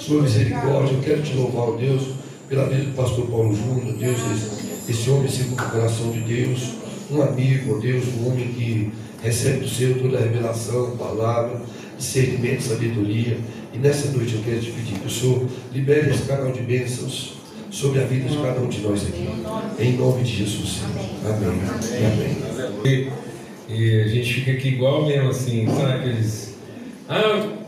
sua misericórdia. Eu quero te louvar, ó Deus, pela vida do pastor Paulo Júnior, Deus, esse, esse homem segundo o coração de Deus, um amigo, ó Deus, um homem que recebe do Senhor toda a revelação, palavra, discernimento, sabedoria. E nessa noite eu quero te pedir que o Senhor libere esse canal de bênçãos sobre a vida de cada um de nós aqui. Em nome de Jesus. Amém. Amém. E, e a gente fica aqui igual mesmo assim, sabe aqueles. Ah,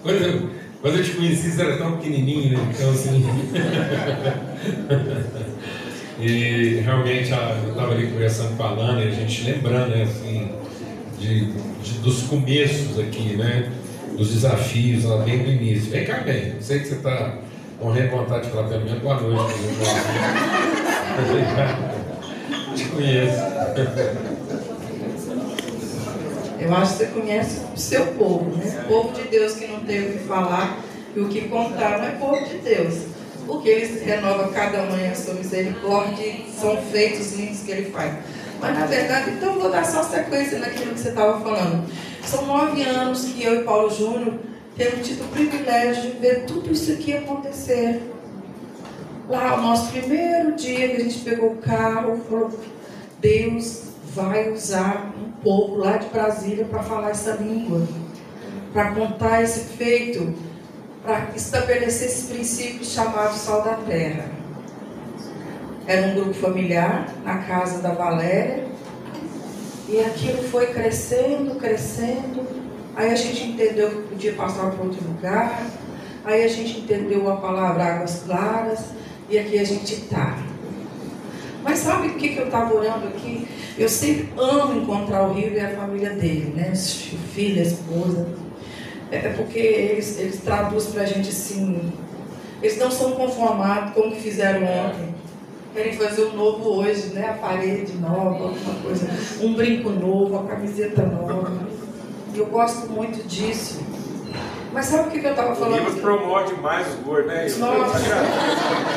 eu, quando eu te conheci você era tão pequenininho, né? Então assim. e realmente eu estava ali conversando com a Alana e a gente lembrando, né, assim, de, de, dos começos aqui, né? Dos desafios lá bem do início. Vem cá bem, sei que você está morrendo de vontade de falar pelo menos boa noite. Te conheço. Eu acho que você conhece o seu povo, né? O povo de Deus que não tem o que falar e o que contar não é povo de Deus. Porque ele renova cada manhã a sua misericórdia e são feitos lindos que ele faz. Mas na verdade, então vou dar só sequência naquilo que você estava falando. São nove anos que eu e Paulo Júnior temos tido o privilégio de ver tudo isso aqui acontecer. Lá, o nosso primeiro dia que a gente pegou o carro, falou: Deus vai usar povo lá de Brasília para falar essa língua, para contar esse feito, para estabelecer esses princípios chamados sal da terra. Era um grupo familiar na casa da Valéria, e aquilo foi crescendo, crescendo. Aí a gente entendeu que podia passar para outro lugar. Aí a gente entendeu a palavra águas claras. E aqui a gente está. Mas sabe o que, que eu estava orando aqui? Eu sempre amo encontrar o Rio e a família dele, né? O filho, a esposa. É porque eles, eles traduzem para a gente assim. Eles não são conformados com o que fizeram ontem. Querem fazer um novo hoje, né? A parede nova, alguma coisa. Um brinco novo, a camiseta nova. Eu gosto muito disso. Mas sabe o que, que eu estava falando? O livro promove mais os gordos, né? Nossa,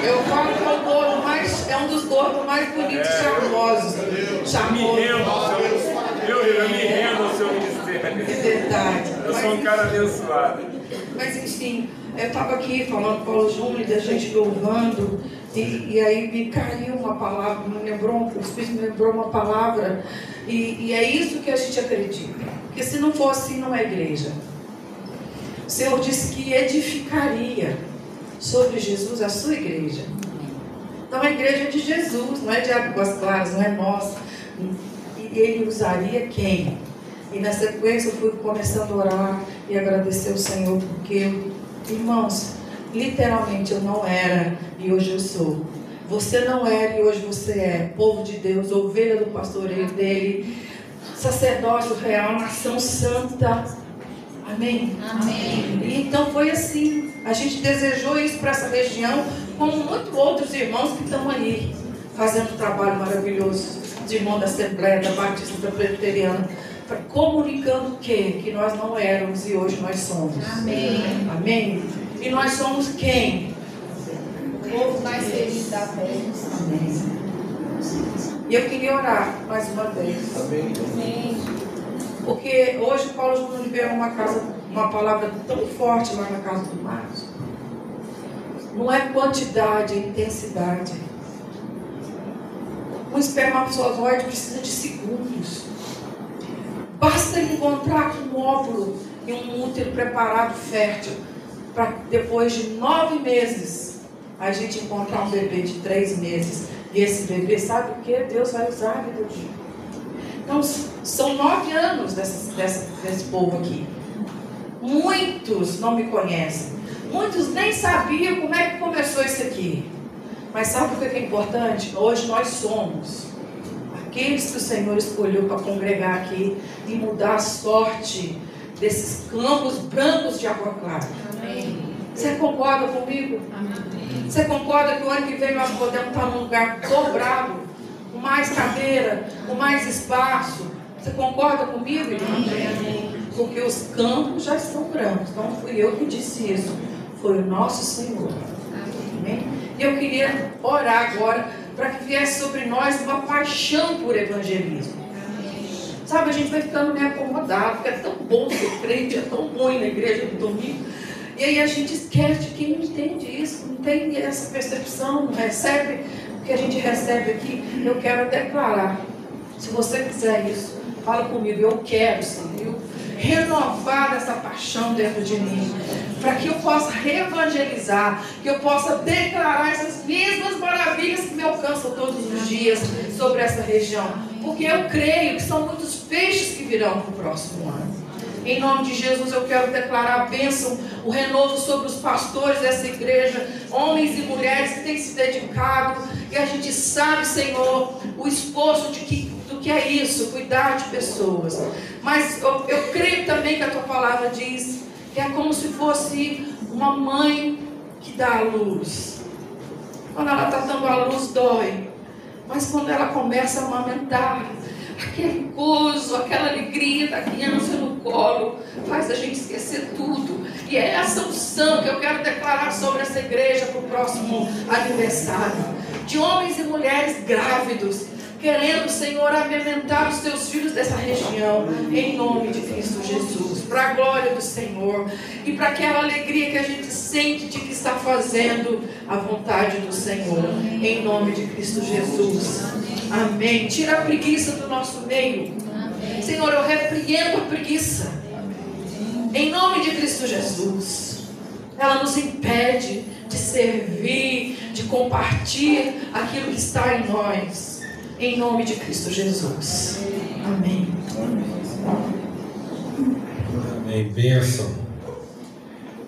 eu falo que é um gordo mais, é um dos gordos mais bonitos e É. charmosos. Me rendo ao seu, eu, eu me rendo ao seu ministério. De verdade. Eu sou um cara abençoado. Mas enfim, eu estava aqui falando com o Paulo Júnior, da gente louvando, e, e aí me caiu uma palavra, me lembrou, o Espírito me lembrou uma palavra, e, e é isso que a gente acredita. Porque se não for assim, não é igreja. O Senhor disse que edificaria sobre Jesus a sua igreja. Então a igreja é de Jesus, não é de águas claras, não é nossa. E ele usaria quem? E na sequência eu fui começando a orar e agradecer ao Senhor, porque, irmãos, literalmente eu não era e hoje eu sou. Você não era e hoje você é. Povo de Deus, ovelha do pastoreio dele, sacerdócio real, nação santa. Amém? Amém. E então foi assim. A gente desejou isso para essa região, como muitos outros irmãos que estão aí, fazendo um trabalho maravilhoso, de irmão da Assembleia, da Batista, da Presbiteriana, comunicando o quê? Que nós não éramos e hoje nós somos. Amém. Amém? E nós somos quem? O povo mais feliz da terra. Amém. E eu queria orar mais uma vez. Amém. Porque hoje o Paulo Júnior liberou uma, casa, uma palavra tão forte lá na casa do Marcos. Não é quantidade, é intensidade. Um espermatozoide precisa de segundos. Basta ele encontrar um óvulo e um útero preparado, fértil, para depois de nove meses a gente encontrar um bebê de três meses. E esse bebê, sabe o que? Deus vai usar a vida dele. Então, são nove anos dessa, dessa- desse povo aqui. Muitos não me conhecem. Muitos nem sabiam como é que começou isso aqui. Mas sabe o que é importante? Hoje nós somos aqueles que o Senhor escolheu para congregar aqui e mudar a sorte desses campos brancos de água clara. Amém. Você concorda comigo? Amém. Você concorda que o ano que vem nós podemos estar num lugar dobrado, com mais cadeira, com mais espaço? Você concorda comigo, irmão? Porque os campos já estão brancos. Não fui eu que disse isso. Foi o nosso Senhor. Amém? E eu queria orar agora para que viesse sobre nós uma paixão por evangelismo. Sabe, a gente vai ficando meio acomodado, porque é tão bom ser crente, é tão ir na igreja no domingo. E aí a gente esquece de quem não entende tem essa percepção, não recebe que a gente recebe aqui. Eu quero declarar. Se você quiser isso, fala comigo. Eu quero, Senhor, renovar essa paixão dentro de mim, para que eu possa reevangelizar, que eu possa declarar essas mesmas maravilhas que me alcançam todos os dias sobre essa região, porque eu creio que são muitos peixes que virão para o próximo ano. Em nome de Jesus, eu quero declarar a bênção, o renovo sobre os pastores dessa igreja, homens e mulheres que têm se dedicado, e a gente sabe, Senhor, o esforço de que, do que é isso, cuidar de pessoas. Mas eu, eu creio também que a tua palavra diz que é como se fosse uma mãe que dá a luz. Quando ela está dando a luz, dói. Mas quando ela começa a amamentar, aquele gozo, aquela alegria da criança no colo, faz a gente esquecer tudo. E é essa unção que eu quero declarar sobre essa igreja para o próximo aniversário. De homens e mulheres grávidos, querendo, Senhor, amamentar os teus filhos dessa região, em nome de Cristo Jesus, para a glória do Senhor e para aquela alegria que a gente sente de que está fazendo a vontade do Senhor, em nome de Cristo Jesus. Amém. Tira a preguiça do nosso meio. Senhor, eu repreendo a preguiça. Em nome de Cristo Jesus. Ela nos impede de servir, de compartilhar aquilo que está em nós. Em nome de Cristo Jesus. Amém. Amém. Bênção.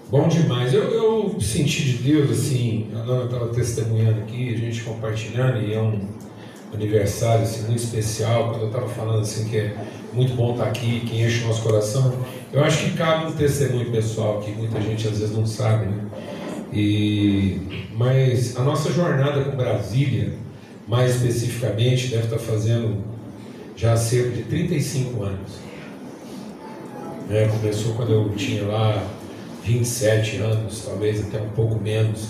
Bom demais. Eu, eu senti de Deus, assim, a Nana estava testemunhando aqui, a gente compartilhando, e é um aniversário assim, muito especial, quando eu estava falando assim que é muito bom estar aqui, que enche o nosso coração. Eu acho que cabe um testemunho pessoal que muita gente às vezes não sabe, né? E, mas a nossa jornada com Brasília, mais especificamente, deve estar fazendo já cerca de 35 anos. É, começou quando eu tinha lá 27 anos, talvez até um pouco menos,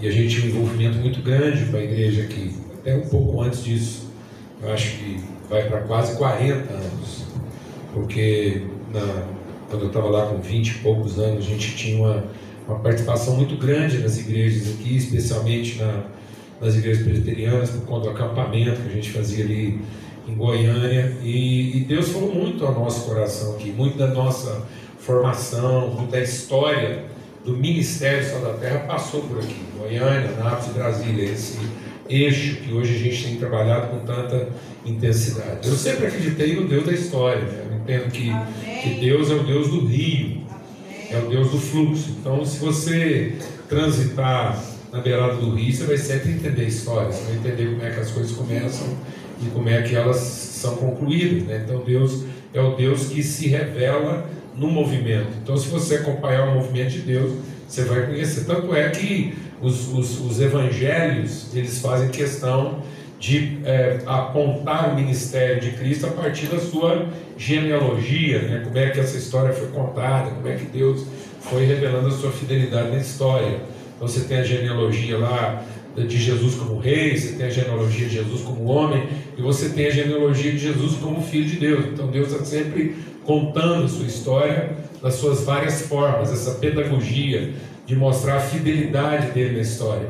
e a gente tinha um envolvimento muito grande com a igreja aqui até um pouco antes disso. Eu acho que vai para quase 40 anos. Porque na, quando eu estava lá com 20 e poucos anos, a gente tinha uma, uma participação muito grande nas igrejas aqui, especialmente na, nas igrejas presbiterianas, por conta do acampamento que a gente fazia ali em Goiânia. E, e Deus falou muito ao nosso coração aqui, muito da nossa formação, muito da história do Ministério Sal da Terra passou por aqui. Goiânia, Nápoles Brasília. Esse, eixo que hoje a gente tem trabalhado com tanta intensidade. Eu sempre acreditei no Deus da história, né? eu entendo que, que Deus é o Deus do rio, é o Deus do fluxo. Então, se você transitar na beirada do rio, você vai sempre entender a história, você vai entender como é que as coisas começam e como é que elas são concluídas. Né? Então, Deus é o Deus que se revela no movimento. Então, se você acompanhar o movimento de Deus, você vai conhecer. Tanto é que os, os, os evangelhos eles fazem questão de é, apontar o ministério de Cristo a partir da sua genealogia, né? como é que essa história foi contada, como é que Deus foi revelando a sua fidelidade na história. Então você tem a genealogia lá de Jesus como rei, você tem a genealogia de Jesus como homem, e você tem a genealogia de Jesus como filho de Deus. Então Deus está sempre contando a sua história das suas várias formas, essa pedagogia de mostrar a fidelidade dele na história.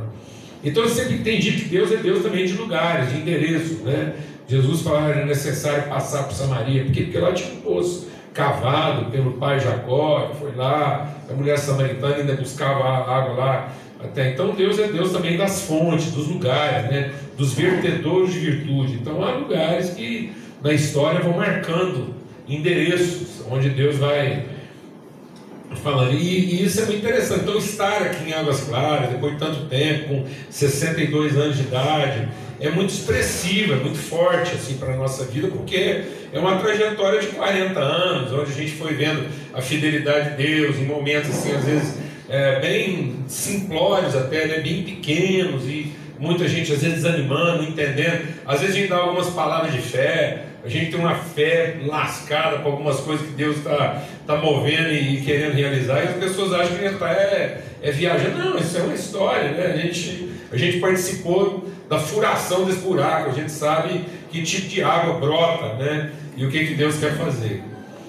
Então eu sempre entendi que Deus é Deus também de lugares, de endereços, né? Jesus falava que era necessário passar por Samaria, porque, porque lá tinha um poço cavado pelo pai Jacó, que foi lá, a mulher samaritana ainda buscava água lá. Até então Deus é Deus também das fontes, dos lugares, né? dos vertedores de virtude. Então há lugares que na história vão marcando endereços, onde Deus vai falando. E, e, isso é muito interessante. Então, estar aqui em Águas Claras, depois de tanto tempo, com 62 anos de idade, é muito expressivo, é muito forte assim, para a nossa vida, porque é uma trajetória de 40 anos, onde a gente foi vendo a fidelidade de Deus em momentos, assim, às vezes, é, bem simplórios até, né, bem pequenos, e muita gente às vezes desanimando, entendendo. Às vezes a gente dá algumas palavras de fé, a gente tem uma fé lascada com algumas coisas que Deus está tá movendo e, querendo realizar, e as pessoas acham que está é, é viajando. Não, isso é uma história, né? A gente, a gente participou da furação desse buraco, a gente sabe que tipo de água brota, né? E o que, que Deus quer fazer.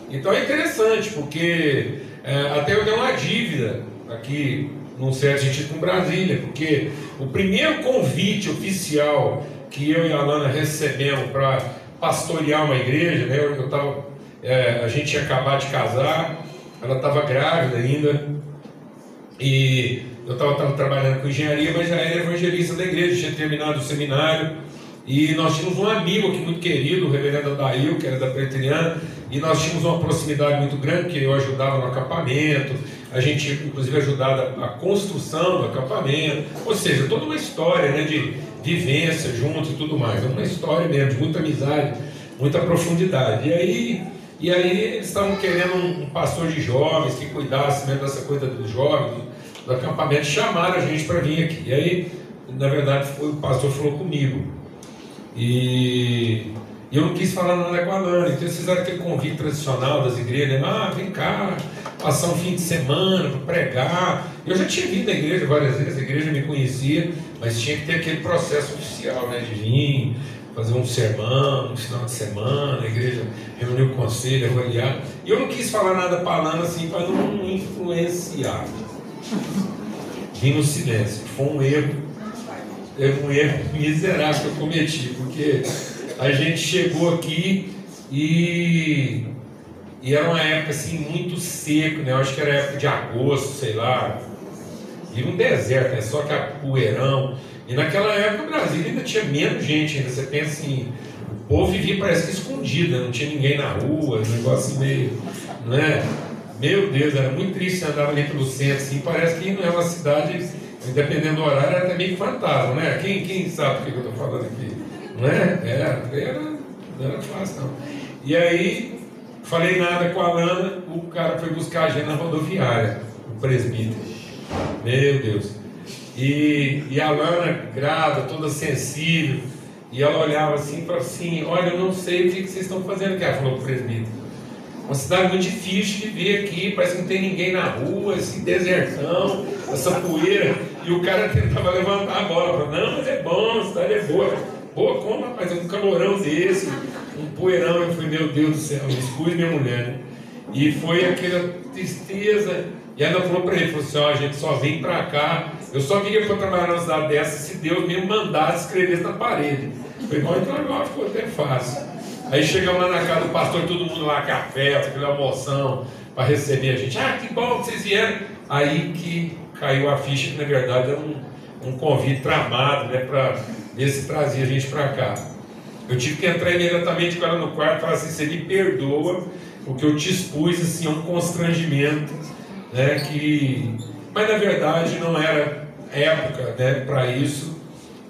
Então é interessante, porque é, até eu dei uma dívida aqui num certo sentido, com Brasília, porque o primeiro convite oficial que eu e a Alana recebemos para pastorear uma igreja, né? Eu, tava, é, a gente tinha acabado de casar, ela estava grávida ainda, e eu estava trabalhando com engenharia, mas já era evangelista da igreja, tinha terminado o seminário, e nós tínhamos um amigo aqui muito querido, o reverendo Adail, que era da Preteriana, e nós tínhamos uma proximidade muito grande, que eu ajudava no acampamento, a gente inclusive ajudava a construção do acampamento, ou seja, toda uma história né, de vivência juntos e tudo mais, uma história mesmo, de muita amizade, muita profundidade. E aí, e aí eles estavam querendo um, pastor de jovens que cuidasse mesmo dessa coisa dos jovens, do acampamento, chamaram a gente para vir aqui. E aí, na verdade, foi, o pastor falou comigo. E eu não quis falar nada com a Lana, então eles fizeram aquele convite tradicional das igrejas, né? ah, vem cá, passar um fim de semana para pregar. Eu já tinha vindo à igreja várias vezes, a igreja me conhecia, mas tinha que ter aquele processo oficial, né? De vir, fazer um sermão, um final de semana, a igreja reunir o conselho, avaliar. E eu não quis falar nada para a Lana assim, para não influenciar. Vim no silêncio. Foi um erro, é um erro miserável que eu cometi, porque a gente chegou aqui e, e era uma época assim muito seco, né? Eu acho que era época de agosto, sei lá. E um deserto, né? Só que a poeirão. E naquela época o Brasil ainda tinha menos gente ainda. Você pensa assim, o povo vivia parece que escondido, né? não tinha ninguém na rua, um negócio meio. Né? Meu Deus, era muito triste andar ali pelo centro, assim, parece que não é uma cidade, dependendo do horário, era até meio fantasma, né? Quem, quem sabe o que eu estou falando aqui? Não é? Era, era, não era fácil não. E aí, falei nada com a Lana, o cara foi buscar a na rodoviária, o presbítero. Meu Deus. E, e a Lana, grávida, toda sensível, e ela olhava assim e falava assim, olha, eu não sei o que vocês estão fazendo aqui. Ela falou para o presbítero. Uma cidade muito difícil de ver aqui, parece que não tem ninguém na rua, esse desertão, essa poeira. E o cara tentava levantar a bola, falava, não, mas é bom, a cidade é boa. Boa como, rapaz, um calorão desse, um poeirão. Eu falei, meu Deus do céu, expus minha mulher, né? E foi aquela tristeza. E ela falou para ele, falou assim, ó, a gente só vem para cá, eu só vinha para trabalhar numa cidade dessa se Deus me mandasse escrever na parede. Eu falei, bom, então agora ficou até fácil. Aí chegamos lá na casa do pastor, todo mundo lá, café, aquela almoção, para receber a gente. Ah, que bom que vocês vieram. Aí que caiu a ficha, que na verdade era um, um convite tramado, né, para ver se trazia a gente para cá. Eu tive que entrar imediatamente com ela no quarto e falar assim: você me perdoa, porque eu te expus assim, a um constrangimento, né, que. Mas na verdade não era época né, para isso,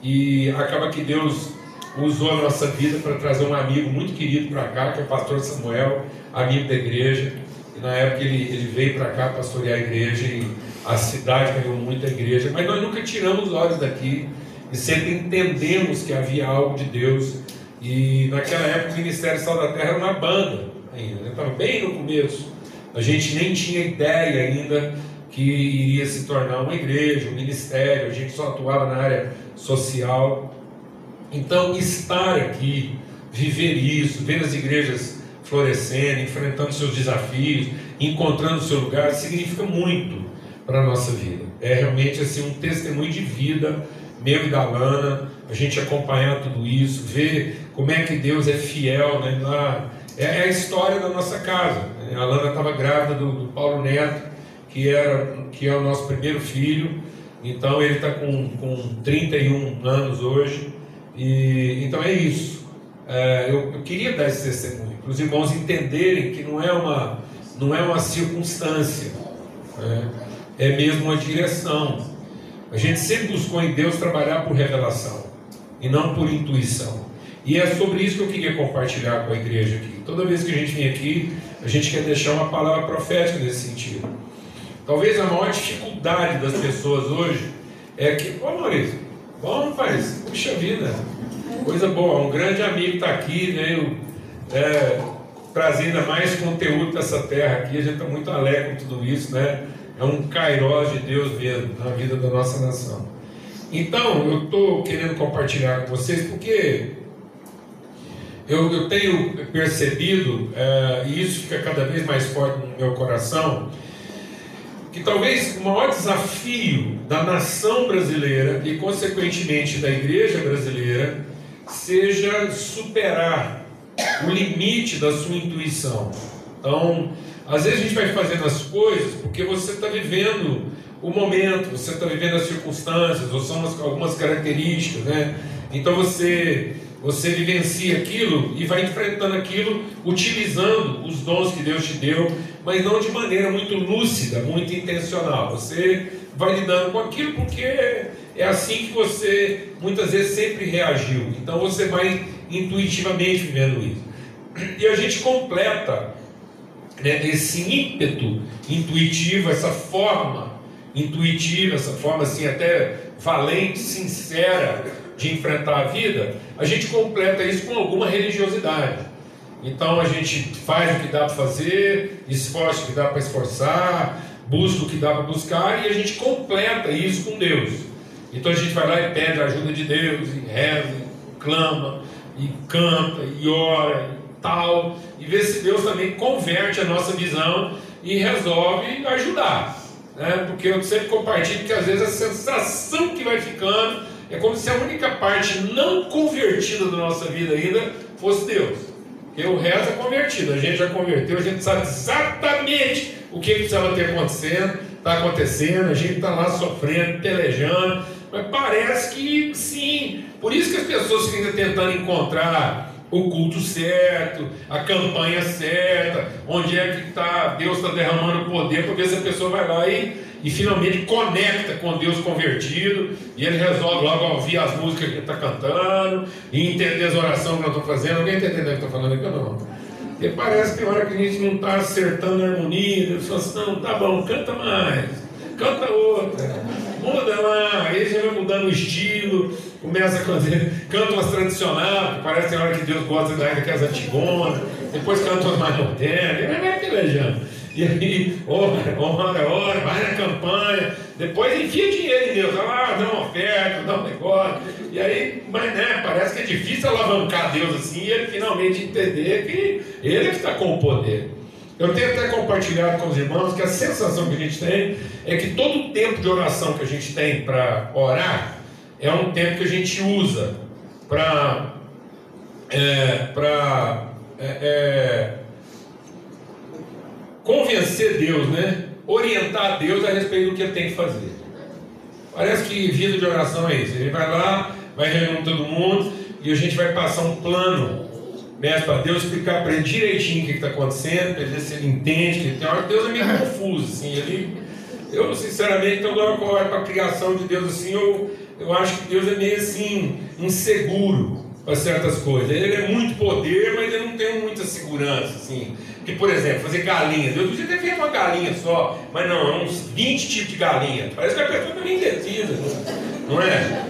e acaba que Deus usou a nossa vida para trazer um amigo muito querido para cá, que é o pastor Samuel, amigo da igreja. E na época ele, ele veio para cá pastorear a igreja e a cidade ganhou muito a igreja, mas nós nunca tiramos os olhos daqui e sempre entendemos que havia algo de Deus. E naquela época o Ministério Sal da Terra era uma banda ainda, estava né? bem no começo. A gente nem tinha ideia ainda que iria se tornar uma igreja, um ministério, a gente só atuava na área social. Então, estar aqui, viver isso, ver as igrejas florescendo, enfrentando seus desafios, encontrando seu lugar, significa muito para a nossa vida. É realmente assim um testemunho de vida meu e da Lana, a gente acompanhar tudo isso, ver como é que Deus é fiel, né? É, é a história da nossa casa. Né? A Lana estava grávida do, do, Paulo Neto, que, era, que é o nosso primeiro filho, então ele está com, com 31 anos hoje. E, então é isso. É, eu, eu, queria dar esse testemunho, para os irmãos entenderem que não é uma, não é uma circunstância, né? é mesmo uma direção. A gente sempre buscou em Deus trabalhar por revelação e não por intuição. E é sobre isso que eu queria compartilhar com a igreja aqui. Toda vez que a gente vem aqui, a gente quer deixar uma palavra profética nesse sentido. Talvez a maior dificuldade das pessoas hoje é que, ô Maurício, bom rapaz, puxa vida, coisa boa, um grande amigo está aqui, né? É, trazendo mais conteúdo para essa terra aqui, a gente está muito alegre com tudo isso, né? É um kairós de Deus mesmo na vida da nossa nação. Então, eu estou querendo compartilhar com vocês porque eu, eu tenho percebido, é, e isso fica cada vez mais forte no meu coração, que talvez o maior desafio da nação brasileira e, consequentemente, da igreja brasileira seja superar o limite da sua intuição. Então, às vezes a gente vai fazendo as coisas porque você está vivendo o momento, você está vivendo as circunstâncias, ou são algumas características, né? Então você você vivencia aquilo e vai enfrentando aquilo utilizando os dons que Deus te deu, mas não de maneira muito lúcida, muito intencional. Você vai lidando com aquilo porque é assim que você muitas vezes sempre reagiu. Então você vai intuitivamente vivendo isso. E a gente completa né, esse ímpeto intuitivo, essa forma intuitiva, essa forma assim até valente, sincera de enfrentar a vida, a gente completa isso com alguma religiosidade. Então a gente faz o que dá para fazer, esforça o que dá para esforçar, busca o que dá para buscar e a gente completa isso com Deus. Então a gente vai lá e pede a ajuda de Deus, e reza, e clama, e canta, e ora, e tal, e vê se Deus também converte a nossa visão e resolve ajudar. Né? Porque eu sempre compartilho que às vezes a sensação que vai ficando é como se a única parte não convertida da nossa vida ainda fosse Deus. Porque o resto é convertido, a gente já converteu, a gente sabe exatamente o que precisava ter acontecendo, está acontecendo, a gente está lá sofrendo, pelejando, mas parece que sim. Por isso que as pessoas ficam tentando encontrar o culto certo, a campanha certa, onde é que está, Deus está derramando poder para ver se a pessoa vai lá e e finalmente conecta com Deus convertido, e ele resolve logo ouvir as músicas que ele está cantando, e entender as orações que nós estamos fazendo. Alguém está entendendo o que eu estou falando aqui não? Porque parece que hora que a gente não está acertando a harmonia, ele fala assim, não, tá bom, canta mais, canta outra, muda lá, aí você vai mudando o estilo, começa a fazer, canta umas tradicionais, parece que tem hora que Deus gosta da que as antigonas, depois canta umas mais modernas, e vai pelejando. E aí, ora, ora, ora, vai na campanha, depois enfia dinheiro em Deus, ah, dá uma oferta, dá um negócio. E aí, mas né, parece que é difícil alavancar Deus assim e ele finalmente entender que Ele é que está com o poder. Eu tenho até compartilhado com os irmãos que a sensação que a gente tem é que todo o tempo de oração que a gente tem para orar é um tempo que a gente usa para é, para é, é, convencer Deus, né? Orientar Deus a respeito do que ele tem que fazer. Parece que vida de oração é isso. Ele vai lá, vai reunir todo mundo e a gente vai passar um plano né, para Deus explicar para ele direitinho o que está acontecendo, para ver se ele entende, que tem hora que Deus é meio confuso, assim, ele, eu sinceramente, quando eu olho para a criação de Deus assim, eu, eu acho que Deus é meio assim, inseguro para certas coisas. Ele é muito poder, mas ele não tem muita segurança, assim. Que, por exemplo, fazer galinha. Deus podia ter feito uma galinha só, mas não, é uns 20 tipos de galinha. Parece que a pessoa também indecisa, não é?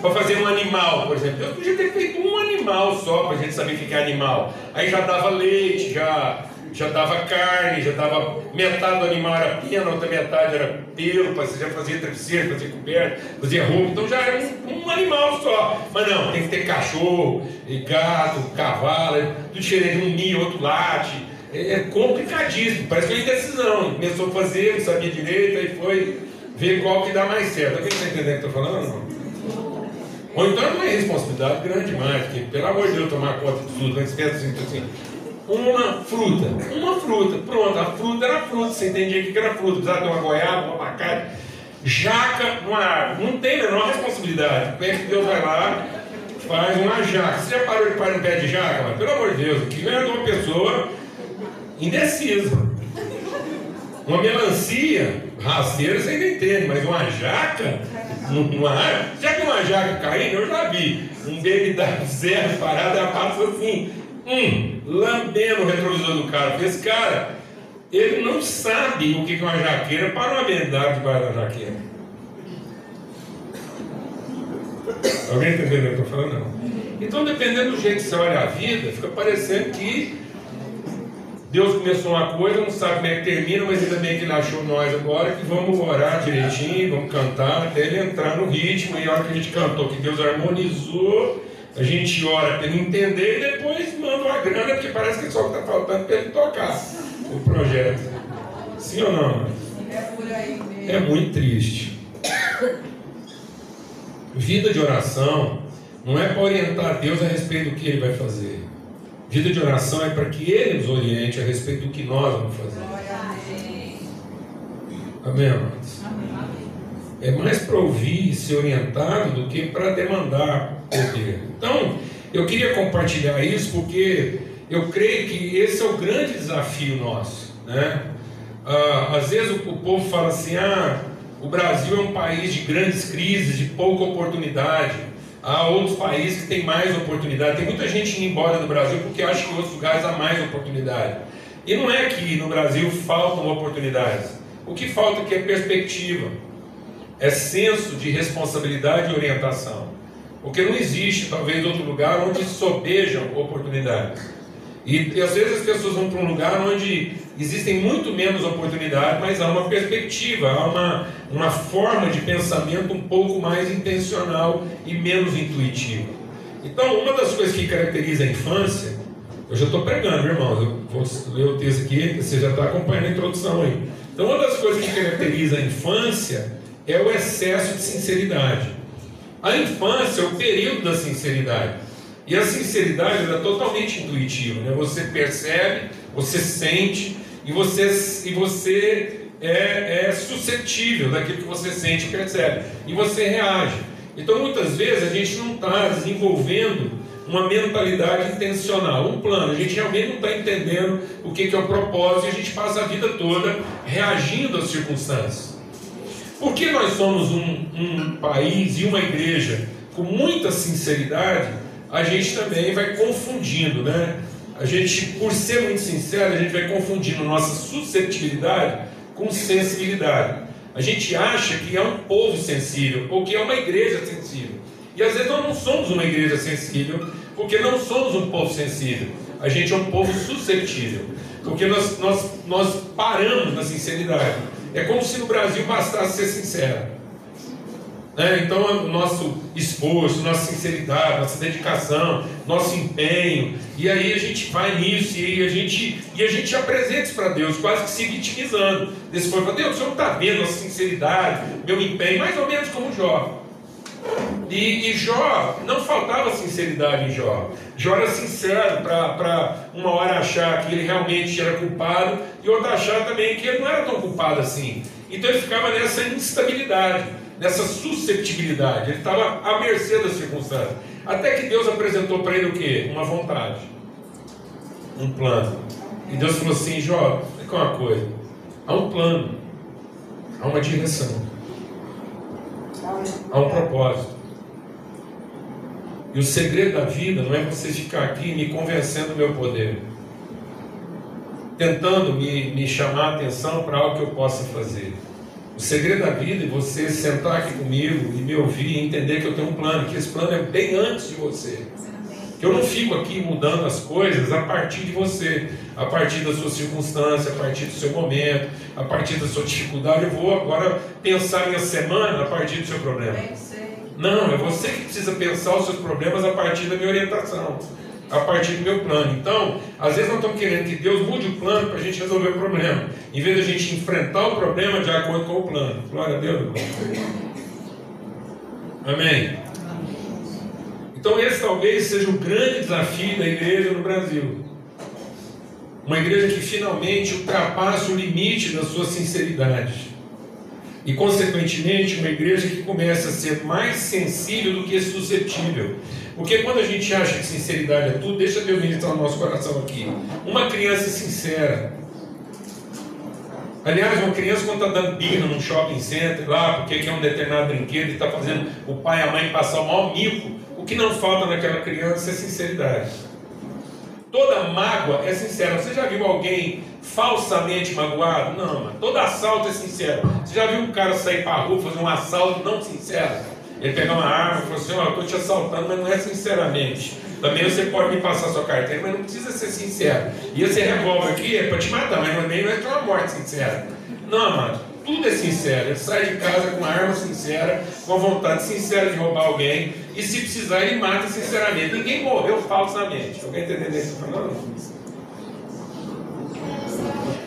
Para fazer um animal, por exemplo. Deus podia ter feito um animal só para a gente saber o que é animal. Aí já dava leite, já, já dava carne, já dava. Metade do animal era pena, outra metade era pelo, você já fazer travesseiro, fazer coberta, fazer roupa. Então já era um, um, animal só. Mas não, tem que ter cachorro, gato, cavalo, tudo diferente, um ninho, outro late é, é complicadíssimo, parece que é indecisão. Começou a fazer, não sabia direito, aí foi ver qual que dá mais certo. Alguém está entendendo o que eu estou falando? Não? Ou então é uma responsabilidade grande demais, porque, pelo amor de Deus, tomar conta de tudo, mas pensa assim, assim, uma fruta, uma fruta, pronto, a fruta era fruta, você entendia que era fruta, precisava ter uma goiaba, uma abacate, jaca numa árvore, não tem a menor responsabilidade. Como que Deus vai lá, faz uma jaca? Você já parou de parar no pé de jaca? Mas, pelo amor de Deus, aquilo é de uma pessoa indecisa. Uma melancia rasteira você ainda entende, mas uma jaca, uma já que uma jaca caindo, eu já vi. Um BMW zero parado, ela passa assim, hum, lambendo o retrovisor do carro. Esse cara, ele não sabe o que é uma jaqueira para uma BMW debaixo da jaqueira. Alguém entendeu o que eu estou falando? Não. Então, dependendo do jeito que você olha a vida, fica parecendo que Deus começou uma coisa, não sabe como é que termina, mas ainda bem que ele achou nós agora, que vamos orar direitinho, vamos cantar até ele entrar no ritmo. E a hora que a gente cantou, que Deus harmonizou, a gente ora para ele entender e depois manda uma grana, porque parece que só está faltando para ele tocar o projeto. Sim ou não? É É muito triste. Vida de oração não é para orientar Deus a respeito do que Ele vai fazer. Vida de oração é para que Ele nos oriente a respeito do que nós vamos fazer. Amém, amados? É mais para ouvir e ser orientado do que para demandar poder. Então, eu queria compartilhar isso porque eu creio que esse é o grande desafio nosso. Né? Ah, às vezes o, o povo fala assim: ah, o Brasil é um país de grandes crises, de pouca oportunidade. Há outros países que têm mais oportunidade. Tem muita gente indo embora do Brasil porque acha que em outros lugares há mais oportunidade. E não é que no Brasil faltam oportunidades. O que falta aqui é perspectiva, é senso de responsabilidade e orientação. Porque não existe, talvez, outro lugar onde sobejam oportunidades. E, e às vezes as pessoas vão para um lugar onde existem muito menos oportunidades, mas há uma perspectiva, há uma, uma forma de pensamento um pouco mais intencional e menos intuitiva. Então, uma das coisas que caracteriza a infância, eu já estou pregando, irmãos, eu vou ler o texto aqui, você já está acompanhando a introdução aí. Então, uma das coisas que caracteriza a infância é o excesso de sinceridade. A infância é o período da sinceridade. E a sinceridade é totalmente intuitiva. Né? Você percebe, você sente e você, e você é, é suscetível daquilo que você sente e percebe. E você reage. Então, muitas vezes, a gente não está desenvolvendo uma mentalidade intencional, um plano. A gente realmente não está entendendo o que, que é o propósito e a gente passa a vida toda reagindo às circunstâncias. Porque nós somos um, um país e uma igreja com muita sinceridade, a gente também vai confundindo, né? A gente, por ser muito sincero, a gente vai confundindo nossa suscetibilidade com sensibilidade. A gente acha que é um povo sensível ou que é uma igreja sensível. E às vezes nós não somos uma igreja sensível, porque não somos um povo sensível. A gente é um povo suscetível. Porque nós, nós, nós paramos na sinceridade. É como se no Brasil bastasse ser sincero. Né? Então, o nosso esforço, nossa sinceridade, nossa dedicação, nosso empenho, e aí a gente vai nisso, e a gente, e a gente apresenta isso para Deus, quase que se vitimizando. Desse foi Deus, o Senhor não está vendo a sinceridade, meu empenho, mais ou menos como Jó. E, e, Jó, não faltava sinceridade em Jó. Jó era sincero para uma hora achar que ele realmente era culpado e outra achar também que ele não era tão culpado assim. Então ele ficava nessa instabilidade, nessa susceptibilidade. Ele estava à mercê das circunstâncias. Até que Deus apresentou para ele o quê? Uma vontade, um plano. E Deus falou assim: Jó, fica uma coisa. Há um plano, há uma direção, há um propósito. E o segredo da vida não é você ficar aqui me convencendo do meu poder, tentando me, me chamar a atenção para algo que eu possa fazer. O segredo da vida é você sentar aqui comigo e me ouvir e entender que eu tenho um plano, que esse plano é bem antes de você. Que eu não fico aqui mudando as coisas a partir de você, a partir da sua circunstância, a partir do seu momento, a partir da sua dificuldade. Eu vou agora pensar minha semana a partir do seu problema. Não, é você que precisa pensar os seus problemas a partir da minha orientação, a partir do meu plano. Então, às vezes nós estamos querendo que Deus mude o plano para a gente resolver o problema, em vez de a gente enfrentar o problema de acordo com o plano. Glória a Deus. Amém. Então, esse talvez seja o grande desafio da igreja no Brasil. Uma igreja que finalmente ultrapasse o limite da sua sinceridade e, consequentemente, uma igreja que começa a ser mais sensível do que suscetível. Porque quando a gente acha que sinceridade é tudo, deixa Deus ministrar o nosso coração aqui. Uma criança sincera. Aliás, uma criança quando está dando birra num shopping center lá, porque quer um determinado brinquedo e está fazendo o pai e a mãe passar o maior mico, o que não falta naquela criança é sinceridade. Toda mágoa é sincera. Você já viu alguém falsamente magoado? Não, todo assalto é sincero. Você já viu um cara sair para a rua fazer um assalto não sincero? Ele pegar uma arma e falar assim: Ó, oh, estou te assaltando, mas não é sinceramente. Também você pode me passar sua carteira, mas não precisa ser sincero. E esse revólver aqui é para te matar, mas também não é uma morte sincera. Não, amado, tudo é sincero. Ele sai de casa com uma arma sincera, com vontade sincera de roubar alguém, e se precisar, ele mata sinceramente. Ninguém morreu falsamente. Alguém está entendendo isso?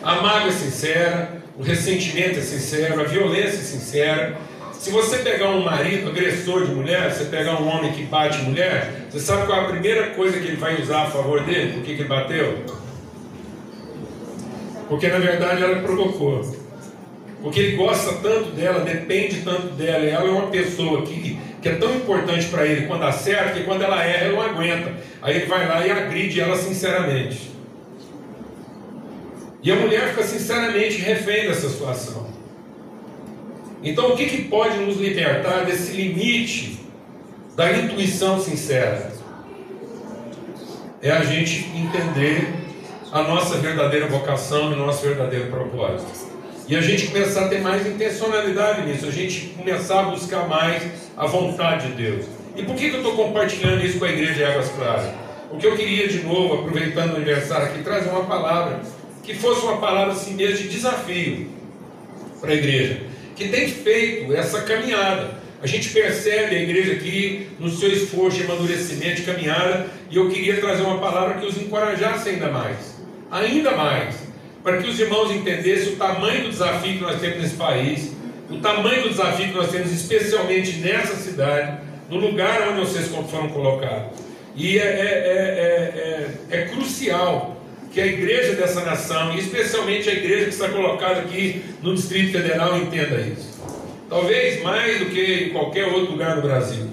A mágoa é sincera, o ressentimento é sincero, a violência é sincera. Se você pegar um marido agressor de mulher, você pegar um homem que bate mulher, você sabe qual é a primeira coisa que ele vai usar a favor dele? Por que ele bateu? Porque na verdade ela provocou. Porque ele gosta tanto dela, depende tanto dela, e ela é uma pessoa que, que é tão importante para ele quando acerta, que quando ela erra, ele não aguenta. Aí ele vai lá e agride ela sinceramente. E a mulher fica sinceramente refém dessa situação. Então, o que, que pode nos libertar desse limite da intuição sincera? É a gente entender a nossa verdadeira vocação e o nosso verdadeiro propósito. E a gente começar a ter mais intencionalidade nisso, a gente começar a buscar mais a vontade de Deus. E por que, que eu estou compartilhando isso com a igreja de Águas Claras? Porque eu queria, de novo, aproveitando o aniversário aqui, trazer uma palavra que fosse uma palavra assim mesmo de desafio para a igreja, que tem feito essa caminhada. A gente percebe a igreja aqui no seu esforço de amadurecimento, de caminhada, e eu queria trazer uma palavra que os encorajasse ainda mais, ainda mais para que os irmãos entendessem o tamanho do desafio que nós temos nesse país, o tamanho do desafio que nós temos, especialmente nessa cidade, no lugar onde vocês foram colocados. E é, é, é, é, crucial que a igreja dessa nação, e especialmente a igreja que está colocada aqui no Distrito Federal, entenda isso. Talvez mais do que em qualquer outro lugar no Brasil.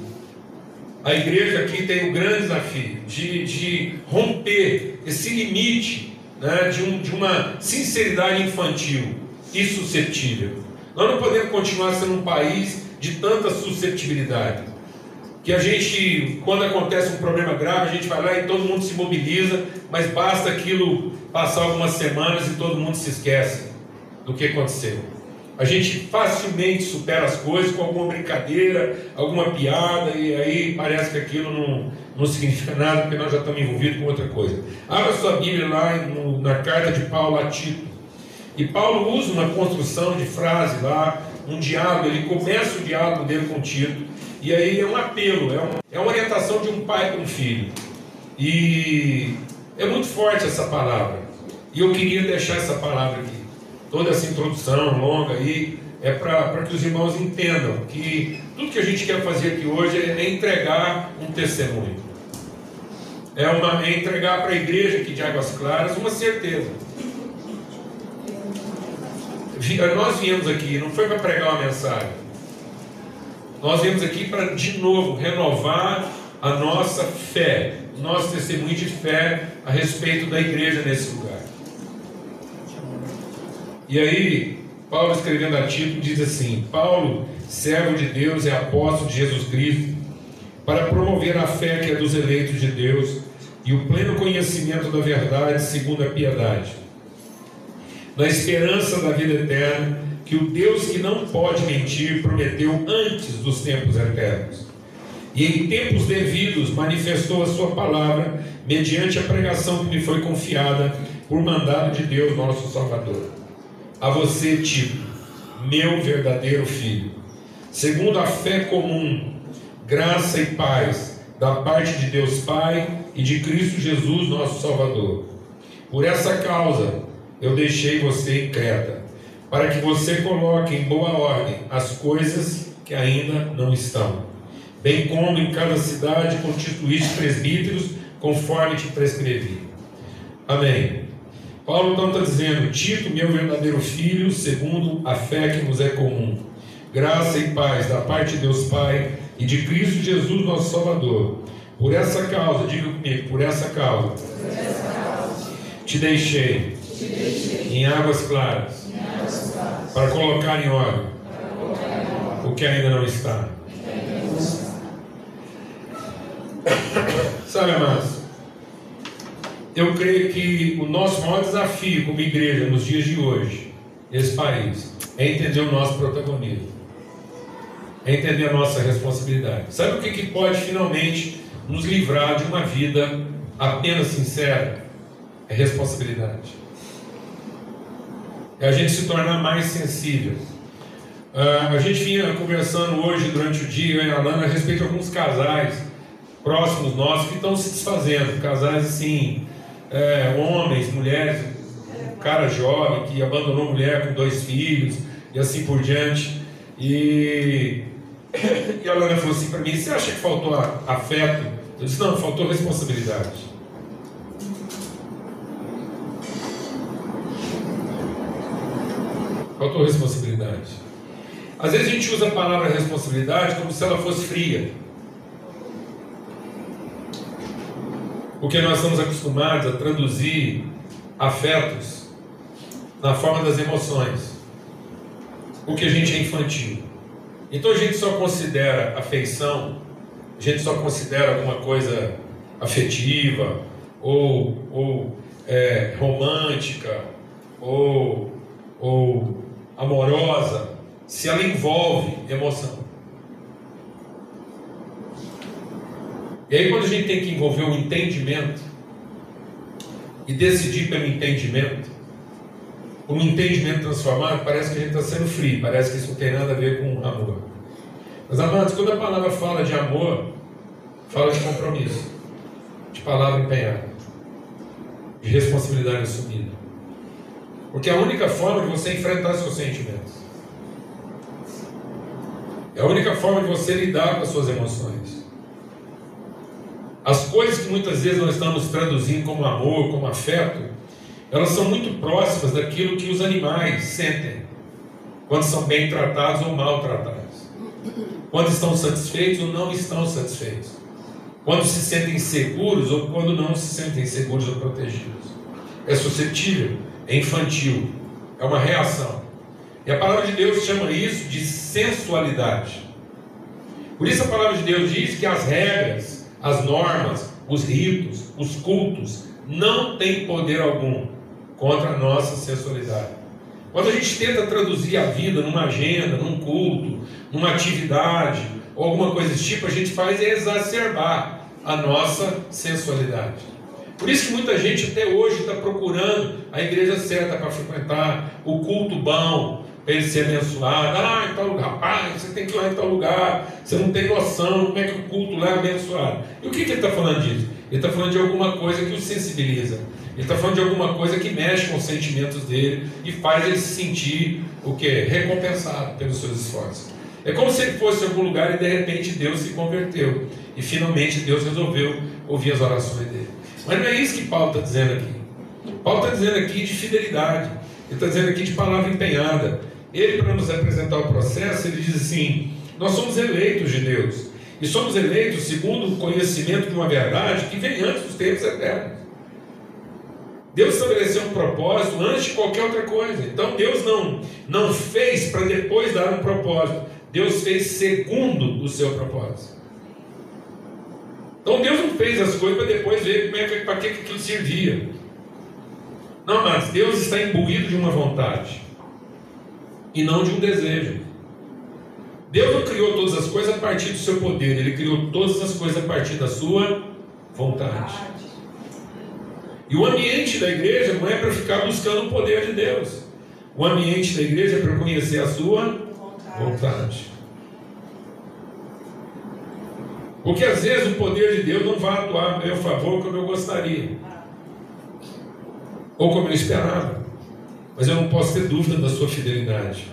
A igreja aqui tem um grande desafio de, de romper esse limite né, de, um, de uma sinceridade infantil e suscetível. Nós não podemos continuar sendo um país de tanta suscetibilidade. Que a gente, quando acontece um problema grave, a gente vai lá e todo mundo se mobiliza, mas basta aquilo passar algumas semanas e todo mundo se esquece do que aconteceu. A gente facilmente supera as coisas com alguma brincadeira, alguma piada, e aí parece que aquilo não, não significa nada, porque nós já estamos envolvidos com outra coisa. Abra sua Bíblia lá no, na carta de Paulo a Tito. E Paulo usa uma construção de frase lá, um diálogo, ele começa o diálogo dele com Tito, e aí é um apelo, é, é uma orientação de um pai para um filho. E é muito forte essa palavra. E eu queria deixar essa palavra aqui toda essa introdução longa aí é para que os irmãos entendam que tudo que a gente quer fazer aqui hoje é, é entregar um testemunho. É, uma, é entregar para a igreja aqui de Águas Claras uma certeza. Nós viemos aqui, não foi para pregar uma mensagem. Nós viemos aqui para, de novo, renovar a nossa fé, nosso testemunho de fé a respeito da igreja nesse lugar. E aí, Paulo escrevendo a Tito diz assim: Paulo, servo de Deus e apóstolo de Jesus Cristo, para promover a fé que é dos eleitos de Deus e o pleno conhecimento da verdade segundo a piedade, na esperança da vida eterna, que o Deus que não pode mentir prometeu antes dos tempos eternos. E em tempos devidos manifestou a sua palavra mediante a pregação que me foi confiada por mandado de Deus, nosso Salvador a você, Tito, meu verdadeiro filho, segundo a fé comum, graça e paz da parte de Deus Pai e de Cristo Jesus, nosso Salvador. Por essa causa eu deixei você em Creta, para que você coloque em boa ordem as coisas que ainda não estão, bem como em cada cidade constituísse presbíteros, conforme te prescrevi. Amém. Paulo então está dizendo: Tito, meu verdadeiro filho, segundo a fé que nos é comum. Graça e paz da parte de Deus Pai e de Cristo Jesus, nosso Salvador. Por essa causa, diga comigo, por essa causa, por essa causa te, deixei, te deixei em águas claras, em águas claras para colocar em ordem o que ainda não está. Sabe, amados? Eu creio que o nosso maior desafio como igreja nos dias de hoje, nesse país, é entender o nosso protagonismo, é entender a nossa responsabilidade. Sabe o que, que pode finalmente nos livrar de uma vida apenas sincera? É responsabilidade. É a gente se tornar mais sensível. Uh, a gente vinha conversando hoje durante o dia, eu e a Alana, a respeito de alguns casais próximos nossos que estão se desfazendo, casais assim, é, homens, mulheres, cara jovem que abandonou mulher com dois filhos e assim por diante. E, e a Lana falou assim para mim: Você acha que faltou afeto? Eu disse: Não, faltou responsabilidade. Faltou responsabilidade. Às vezes a gente usa a palavra responsabilidade como se ela fosse fria. Porque nós estamos acostumados a traduzir afetos na forma das emoções. Porque a gente é infantil. Então a gente só considera afeição, a gente só considera alguma coisa afetiva, ou, ou é, romântica, ou, ou amorosa, se ela envolve emoção. E aí, quando a gente tem que envolver o entendimento e decidir pelo entendimento, um entendimento transformado, parece que a gente está sendo frio, parece que isso não tem nada a ver com amor. Mas, amados, quando a palavra fala de amor, fala de compromisso, de palavra empenhada, de responsabilidade assumida. Porque é a única forma de você enfrentar seus sentimentos. É a única forma de você lidar com as suas emoções. As coisas que muitas vezes nós estamos traduzindo como amor, como afeto, elas são muito próximas daquilo que os animais sentem quando são bem tratados ou mal tratados. Quando estão satisfeitos ou não estão satisfeitos. Quando se sentem seguros ou quando não se sentem seguros ou protegidos. É suscetível, é infantil, é uma reação. E a palavra de Deus chama isso de sensualidade. Por isso a palavra de Deus diz que as regras as normas, os ritos, os cultos, não têm poder algum contra a nossa sensualidade. Quando a gente tenta traduzir a vida numa agenda, num culto, numa atividade, ou alguma coisa desse tipo, a gente faz é exacerbar a nossa sensualidade. Por isso que muita gente até hoje está procurando a igreja certa para frequentar, o culto bom, para ele ser abençoado. Ah, em tal lugar, rapaz, você tem que ir lá em tal lugar, você não tem noção como é que o culto lá é abençoado. E o que, que ele está falando disso? Ele está falando de alguma coisa que o sensibiliza. Ele está falando de alguma coisa que mexe com os sentimentos dele e faz ele se sentir o que? Recompensado pelos seus esforços. É como se ele fosse em algum lugar e de repente Deus se converteu. E finalmente Deus resolveu ouvir as orações dele. Mas não é isso que Paulo está dizendo aqui. Paulo está dizendo aqui de fidelidade. Ele está dizendo aqui de palavra empenhada. Ele, para nos apresentar o processo, ele diz assim: Nós somos eleitos de Deus. E somos eleitos segundo o conhecimento de uma verdade que vem antes dos tempos eternos. Deus estabeleceu um propósito antes de qualquer outra coisa. Então Deus não, não fez para depois dar um propósito. Deus fez segundo o seu propósito. Então Deus não fez as coisas para depois ver como é que, para que aquilo servia. Não, mas Deus está imbuído de uma vontade e não de um desejo. Deus não criou todas as coisas a partir do seu poder, Ele criou todas as coisas a partir da sua vontade. E o ambiente da igreja não é para ficar buscando o poder de Deus. O ambiente da igreja é para conhecer a sua vontade. Porque às vezes o poder de Deus não vai atuar a meu favor como eu gostaria. Ou como eu esperava mas eu não posso ter dúvida da sua fidelidade.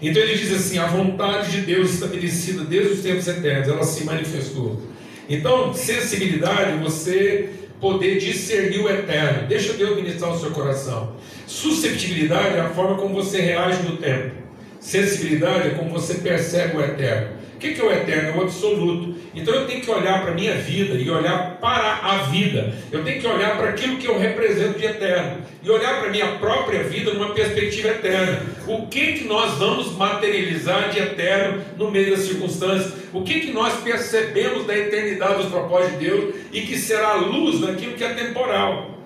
Então ele diz assim: a vontade de Deus estabelecida desde os tempos eternos, ela se manifestou. Então, sensibilidade, você poder discernir o eterno, deixa Deus ministrar o seu coração. Susceptibilidade é a forma como você reage no tempo. Sensibilidade é como você percebe o eterno. O que é o eterno? É o absoluto. Então eu tenho que olhar para a minha vida e olhar para a vida. Eu tenho que olhar para aquilo que eu represento de eterno. E olhar para a minha própria vida numa perspectiva eterna. O que, que nós vamos materializar de eterno no meio das circunstâncias? O que, que nós percebemos da eternidade dos propósitos de Deus e que será a luz daquilo que é temporal?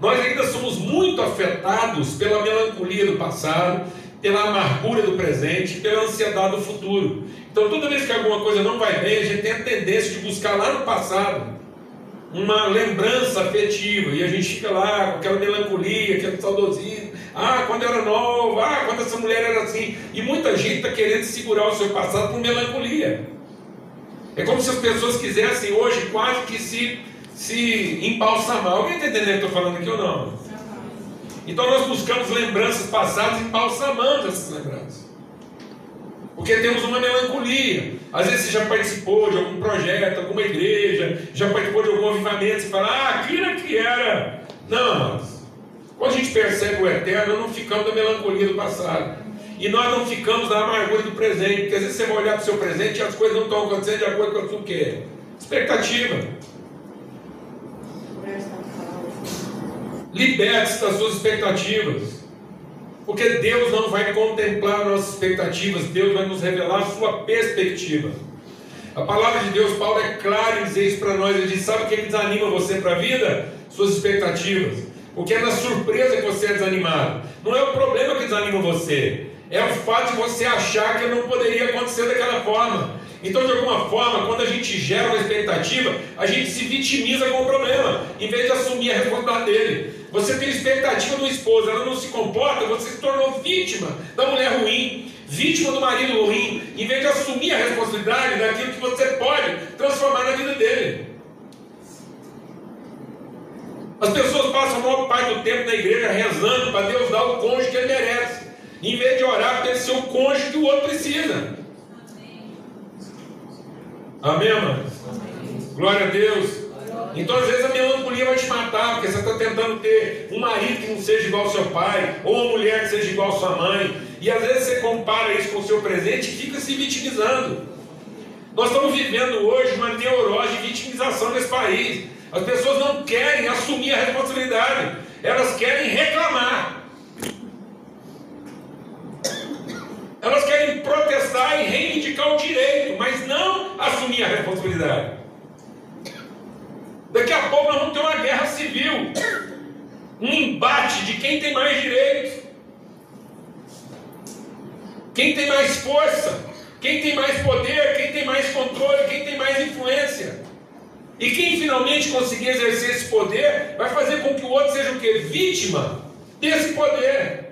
Nós ainda somos muito afetados pela melancolia do passado, pela amargura do presente, pela ansiedade do futuro. Então, toda vez que alguma coisa não vai bem, a gente tem a tendência de buscar lá no passado uma lembrança afetiva e a gente fica lá com aquela melancolia, aquele saudosismo. Ah, quando eu era novo, ah, quando essa mulher era assim. E muita gente está querendo segurar o seu passado por melancolia. É como se as pessoas quisessem hoje quase que se, se embalsamar. Alguém está entendendo o que eu estou falando aqui ou não? Então nós buscamos lembranças passadas e balsamamos essas lembranças. Porque temos uma melancolia. Às vezes você já participou de algum projeto, alguma igreja, já participou de algum avivamento, você fala, ah, aquilo que era. Não, mas quando a gente percebe o eterno, não ficamos da melancolia do passado. E nós não ficamos da amargura do presente. Porque às vezes você vai olhar para o seu presente e as coisas não estão acontecendo de acordo com o que quer. Expectativa. Liberte-se das suas expectativas. Porque Deus não vai contemplar nossas expectativas, Deus vai nos revelar a sua perspectiva. A palavra de Deus, Paulo é claro em dizer isso para nós. Ele diz: sabe o que desanima você para a vida? Suas expectativas. Porque é na surpresa que você é desanimado. Não é o problema que desanima você. É o fato de você achar que não poderia acontecer daquela forma. Então, de alguma forma, quando a gente gera uma expectativa, a gente se vitimiza com o problema, em vez de assumir a responsabilidade dele. Você tem expectativa do esposo, ela não se comporta, você se tornou vítima da mulher ruim, vítima do marido ruim, em vez de assumir a responsabilidade daquilo que você pode transformar na vida dele. As pessoas passam a maior parte do tempo na igreja rezando para Deus dar o cônjuge que ele merece, em vez de orar para ele ser o cônjuge que o outro precisa. Amém, mano? Glória a Deus. Então, às vezes, a melancolia vai te matar, porque você está tentando ter um marido que não seja igual ao seu pai, ou uma mulher que seja igual à sua mãe, e às vezes você compara isso com o seu presente e fica se vitimizando. Nós estamos vivendo hoje uma neurose de vitimização nesse país. As pessoas não querem assumir a responsabilidade, elas querem reclamar. Elas querem protestar e reivindicar o direito, mas não assumir a responsabilidade. Daqui a pouco nós vamos ter uma guerra civil, um embate de quem tem mais direitos, quem tem mais força, quem tem mais poder, quem tem mais controle, quem tem mais influência. E quem finalmente conseguir exercer esse poder vai fazer com que o outro seja o quê? Vítima desse poder.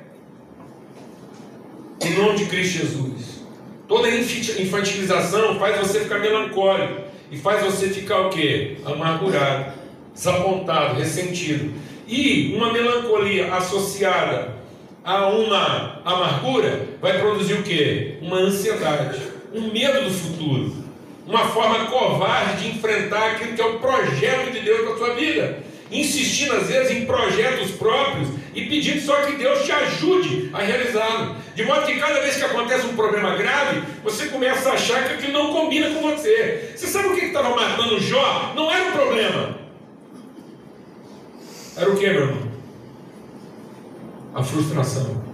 Em nome de Cristo Jesus. Toda infantilização faz você ficar melancólico e faz você ficar o quê? Amargurado, desapontado, ressentido. E uma melancolia associada a uma amargura vai produzir o quê? Uma ansiedade, um medo do futuro uma forma covarde de enfrentar aquilo que é o projeto de Deus na sua vida, insistindo às vezes em projetos próprios e pedindo só que Deus te ajude a realizá-lo. De modo que cada vez que acontece um problema grave, você começa a achar que aquilo não combina com você. Você sabe o que estava matando Jó? Não era o problema. Era o que, meu irmão? A frustração.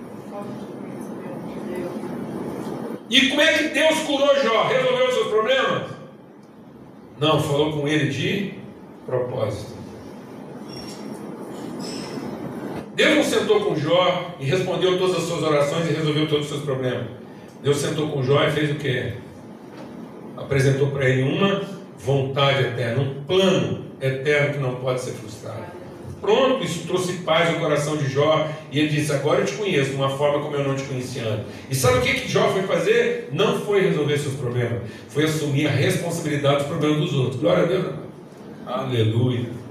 E como é que Deus curou Jó? Resolveu os seus problemas? Não, falou com ele de propósito. Deus não sentou com Jó e respondeu todas as suas orações e resolveu todos os seus problemas. Deus sentou com Jó e fez o que? Apresentou para ele uma vontade eterna, um plano eterno que não pode ser frustrado. Pronto, isso trouxe paz ao coração de Jó. E ele disse: Agora eu te conheço de uma forma como eu não te conhecia antes. E sabe o que, que Jó foi fazer? Não foi resolver seus problemas, foi assumir a responsabilidade dos problemas dos outros. Glória a Deus. Aleluia.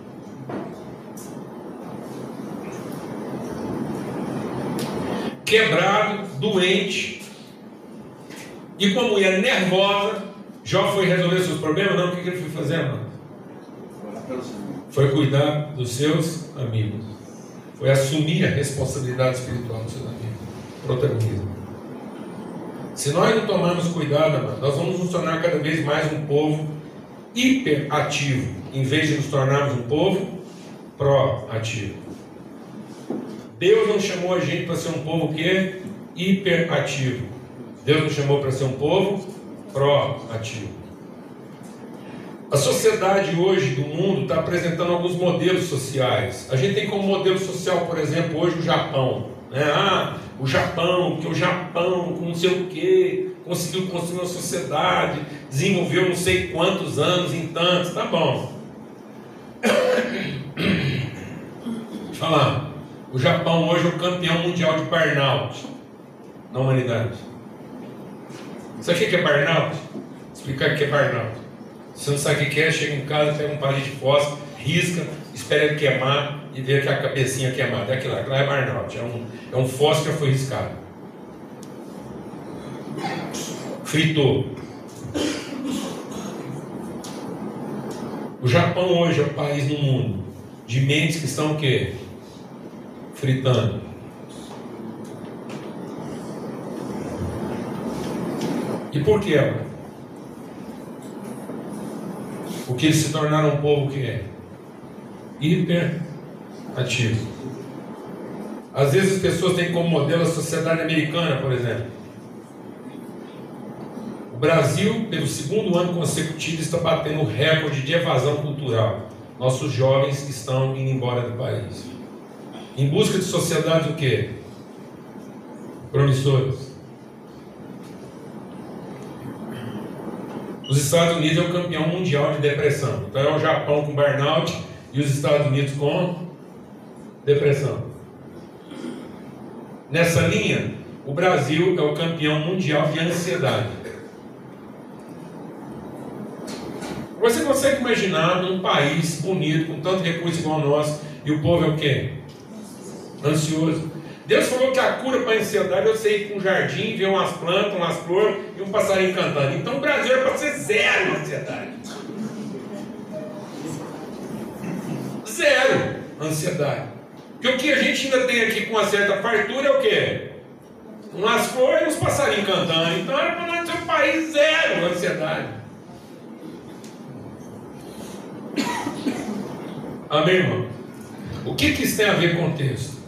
Quebrado, doente e com a mulher nervosa, Jó foi resolver seus problemas? Não, o que, ele foi fazer, mano? foi cuidar dos seus amigos, foi assumir a responsabilidade espiritual dos seus amigos. Protagonismo. Se nós não tomarmos cuidado, nós vamos nos tornar cada vez mais um povo hiperativo, em vez de nos tornarmos um povo proativo. Deus não chamou a gente para ser um povo que hiperativo. Deus nos chamou para ser um povo proativo. A sociedade hoje do mundo está apresentando alguns modelos sociais. A gente tem como modelo social, por exemplo, hoje o Japão. Né? Ah, o Japão, que o Japão, com não sei o quê, conseguiu construir uma sociedade, desenvolveu não sei quantos anos em tantos, tá bom. Deixa eu falar. O Japão hoje é o campeão mundial de burnout na humanidade. Sabe o que é burnout? Explicar o que é burnout. Você não sabe o que é, chega em casa, pega um palito de fósforo, risca, espera ele queimar e vê que a cabecinha queimada. É aquilo lá, aquilo lá é burnout, é um, é um fósforo que foi riscado. Fritou. O Japão hoje é o país no mundo de mentes que estão o quê? Fritando. E por quê? Porque eles se tornaram um povo que é hiperativo. Às vezes as pessoas têm como modelo a sociedade americana, por exemplo. O Brasil, pelo segundo ano consecutivo, está batendo o recorde de evasão cultural. Nossos jovens estão indo embora do país. Em busca de sociedades o quê? Promissoras. Os Estados Unidos é o campeão mundial de depressão. Então é o Japão com burnout e os Estados Unidos com depressão. Nessa linha, o Brasil é o campeão mundial de ansiedade. Você consegue imaginar num país bonito, com tanto recurso igual nosso, e o povo é o quê? Ansioso. Deus falou que a cura para a ansiedade é você ir para um jardim, ver umas plantas, umas flores e um passarinho cantando. Então o Brasil é para ser zero ansiedade. Zero ansiedade. Porque o que a gente ainda tem aqui com uma certa fartura é o quê? Umas flores e uns passarinhos cantando. Então era para nós ser um país zero ansiedade. Amém, irmão? O que, que isso tem a ver com o texto?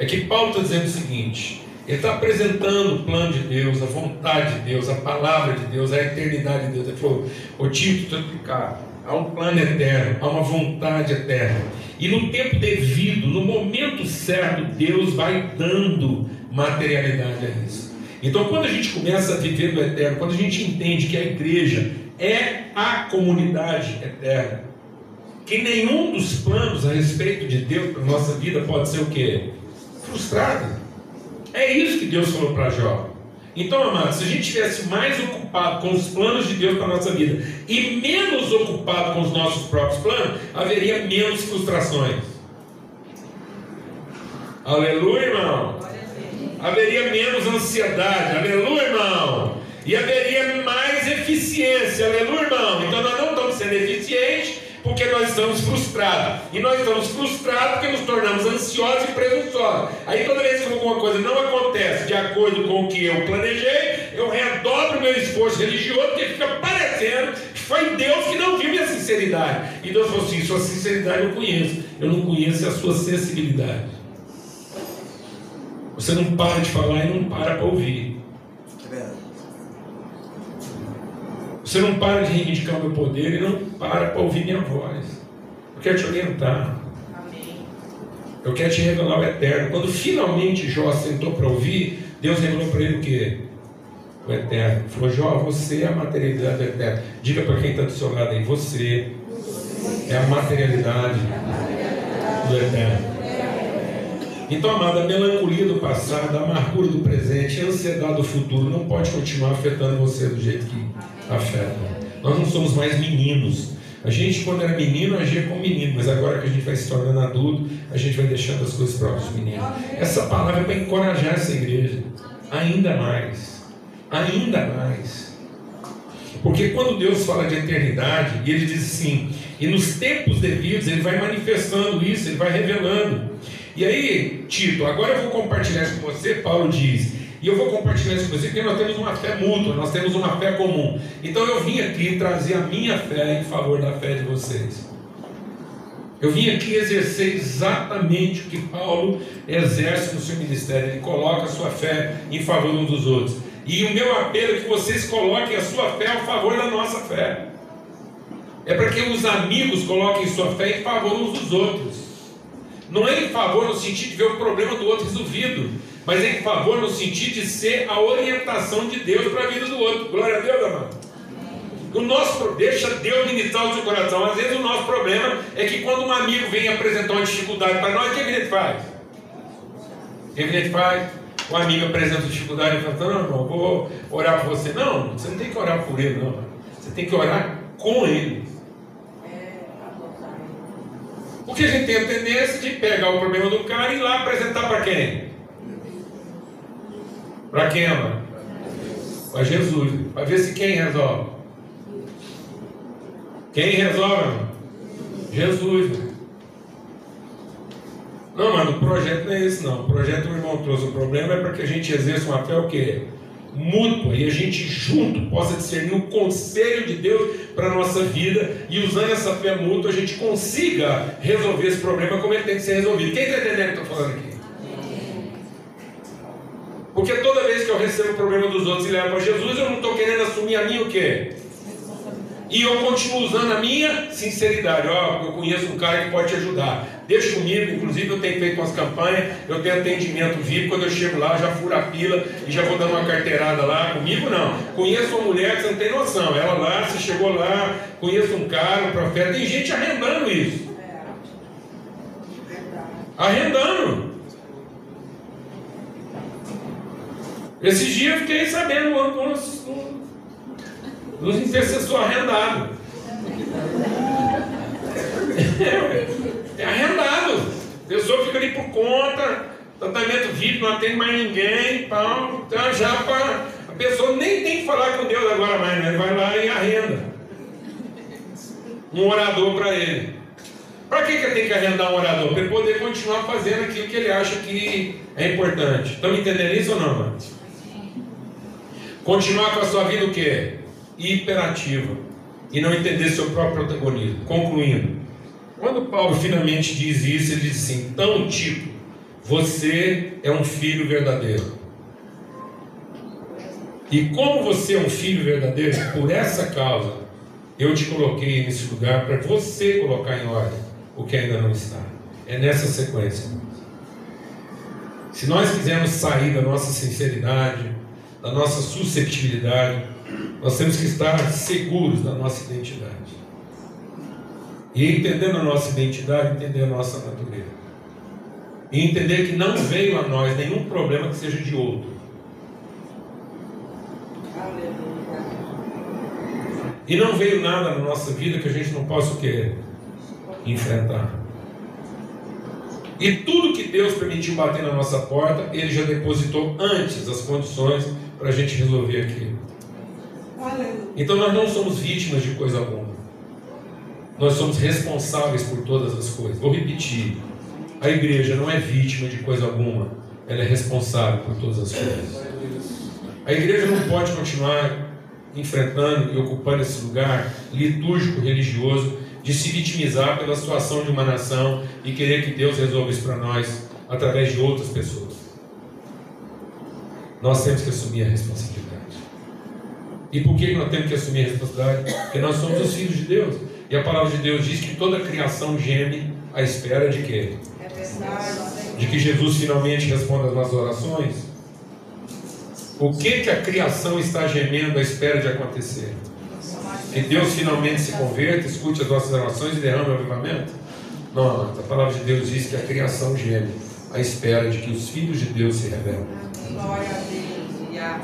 É que Paulo está dizendo o seguinte: ele está apresentando o plano de Deus, a vontade de Deus, a palavra de Deus, a eternidade de Deus. Ele falou: Ô Tito, estou explicar. Há um plano eterno, há uma vontade eterna. E no tempo devido, no momento certo, Deus vai dando materialidade a isso. Então, quando a gente começa a viver do eterno, quando a gente entende que a igreja é a comunidade eterna, que nenhum dos planos a respeito de Deus para a nossa vida pode ser o quê? Frustrado. É isso que Deus falou para Jó. Então, amados, se a gente estivesse mais ocupado com os planos de Deus para a nossa vida e menos ocupado com os nossos próprios planos, haveria menos frustrações. Aleluia, irmão. Haveria menos ansiedade. Aleluia, irmão. E haveria mais eficiência. Aleluia, irmão. Então nós não estamos sendo eficientes porque nós estamos frustrados. E nós estamos frustrados porque nos tornamos ansiosos e presunçosos. Aí toda vez que alguma coisa não acontece de acordo com o que eu planejei, eu redobro meu esforço religioso, porque fica parecendo que foi Deus que não viu minha sinceridade. E Deus falou assim: sua sinceridade eu conheço, eu não conheço a sua sensibilidade. Você não para de falar e não para para ouvir. Você não para de reivindicar o meu poder e não para para ouvir minha voz. Eu quero te orientar. Eu quero te revelar o eterno. Quando finalmente Jó sentou para ouvir, Deus revelou para ele o quê? O eterno. Falou, Jó, você é a materialidade do eterno. Diga para quem está do seu lado aí, você é a materialidade do eterno. Então, amada, a melancolia do passado, a amargura do presente, a ansiedade do futuro não pode continuar afetando você do jeito que afeta. Nós não somos mais meninos. A gente, quando era menino, agia como menino, mas agora que a gente vai se tornando adulto, a gente vai deixando as coisas para os meninos. Essa palavra é para encorajar essa igreja, ainda mais, ainda mais. Porque quando Deus fala de eternidade, e Ele diz assim, e nos tempos devidos, Ele vai manifestando isso, Ele vai revelando. E aí, Tito, agora eu vou compartilhar com você. Paulo diz: e eu vou compartilhar isso com você porque nós temos uma fé mútua, nós temos uma fé comum. Então eu vim aqui trazer a minha fé em favor da fé de vocês. Eu vim aqui exercer exatamente o que Paulo exerce no seu ministério. Ele coloca a sua fé em favor uns dos outros. E o meu apelo é que vocês coloquem a sua fé a favor da nossa fé. É para que os amigos coloquem sua fé em favor uns dos outros. Não é em favor no sentido de ver o problema do outro resolvido, mas é em favor no sentido de ser a orientação de Deus para a vida do outro. Glória a Deus, amado. O nosso, deixa Deus ministrar o seu coração. Às vezes o nosso problema é que quando um amigo vem apresentar uma dificuldade para nós, o que a gente faz? O que a gente faz? O amigo apresenta dificuldade e fala, não, irmão, vou orar por você. Não, você não tem que orar por ele, não. Você tem que orar com Ele. Porque a gente tem a tendência de pegar o problema do cara e ir lá apresentar para quem? Para quem, mano? Para Jesus. Para ver se quem resolve. Quem resolve, mano? Jesus. Não, mano, o projeto não é esse não. O projeto o irmão trouxe. O problema é para que a gente exerça uma fé o quê? mútua e a gente junto possa discernir o conselho de Deus para a nossa vida e usando essa fé mútua a gente consiga resolver esse problema como ele tem que ser resolvido. Quem está entendendo o que eu estou falando aqui? Porque toda vez que eu recebo o problema dos outros e levo para Jesus, eu não estou querendo assumir a minha o quê? E eu continuo usando a minha sinceridade. Ó, eu conheço um cara que pode te ajudar. Deixa comigo, inclusive eu tenho feito umas campanhas, eu tenho atendimento VIP, quando eu chego lá, já furo a fila e já vou dando uma carteirada lá. Comigo não. Conheço uma mulher que você não tem noção. Ela lá, você chegou lá, conheço um cara, um profeta. Tem gente arrendando isso. Arrendando. Esses dias eu fiquei sabendo, uns, nos intercessor arrendado. É, é arrendado. A pessoa fica ali por conta, tratamento VIP, não atende mais ninguém, pau, então já para. A pessoa nem tem que falar com Deus agora mais, né? Vai lá e arrenda. Um orador para ele. Para que, que ele tem que arrendar um orador? Para ele poder continuar fazendo aquilo que ele acha que é importante. Estão entendendo isso ou não, mano? Continuar com a sua vida o quê? hiperativa e não entender seu próprio protagonismo. Concluindo, quando Paulo finalmente diz isso, ele diz assim: então, Tito, você é um filho verdadeiro. E como você é um filho verdadeiro, por essa causa, eu te coloquei nesse lugar para você colocar em ordem o que ainda não está. É nessa sequência. Se nós quisermos sair da nossa sinceridade, da nossa susceptibilidade, nós temos que estar seguros da nossa identidade. E entendendo a nossa identidade, entender a nossa natureza. E entender que não veio a nós nenhum problema que seja de outro. E não veio nada na nossa vida que a gente não possa o quê? Enfrentar. E tudo que Deus permitiu bater na nossa porta, Ele já depositou antes as condições para a gente resolver aquilo. Então nós não somos vítimas de coisa alguma. Nós somos responsáveis por todas as coisas. Vou repetir. A igreja não é vítima de coisa alguma. Ela é responsável por todas as coisas. A igreja não pode continuar enfrentando e ocupando esse lugar litúrgico religioso de se vitimizar pela situação de uma nação e querer que Deus resolva isso para nós através de outras pessoas. Nós temos que assumir a responsabilidade. E por que nós temos que assumir a responsabilidade? Porque nós somos os filhos de Deus. E a palavra de Deus diz que toda a criação geme à espera de quê? De que Jesus finalmente responda às nossas orações. O que, que a criação está gemendo à espera de acontecer? Que Deus finalmente se converta, escute as nossas orações e derrame o avivamento? Não, a palavra de Deus diz que a criação geme à espera de que os filhos de Deus se revelem.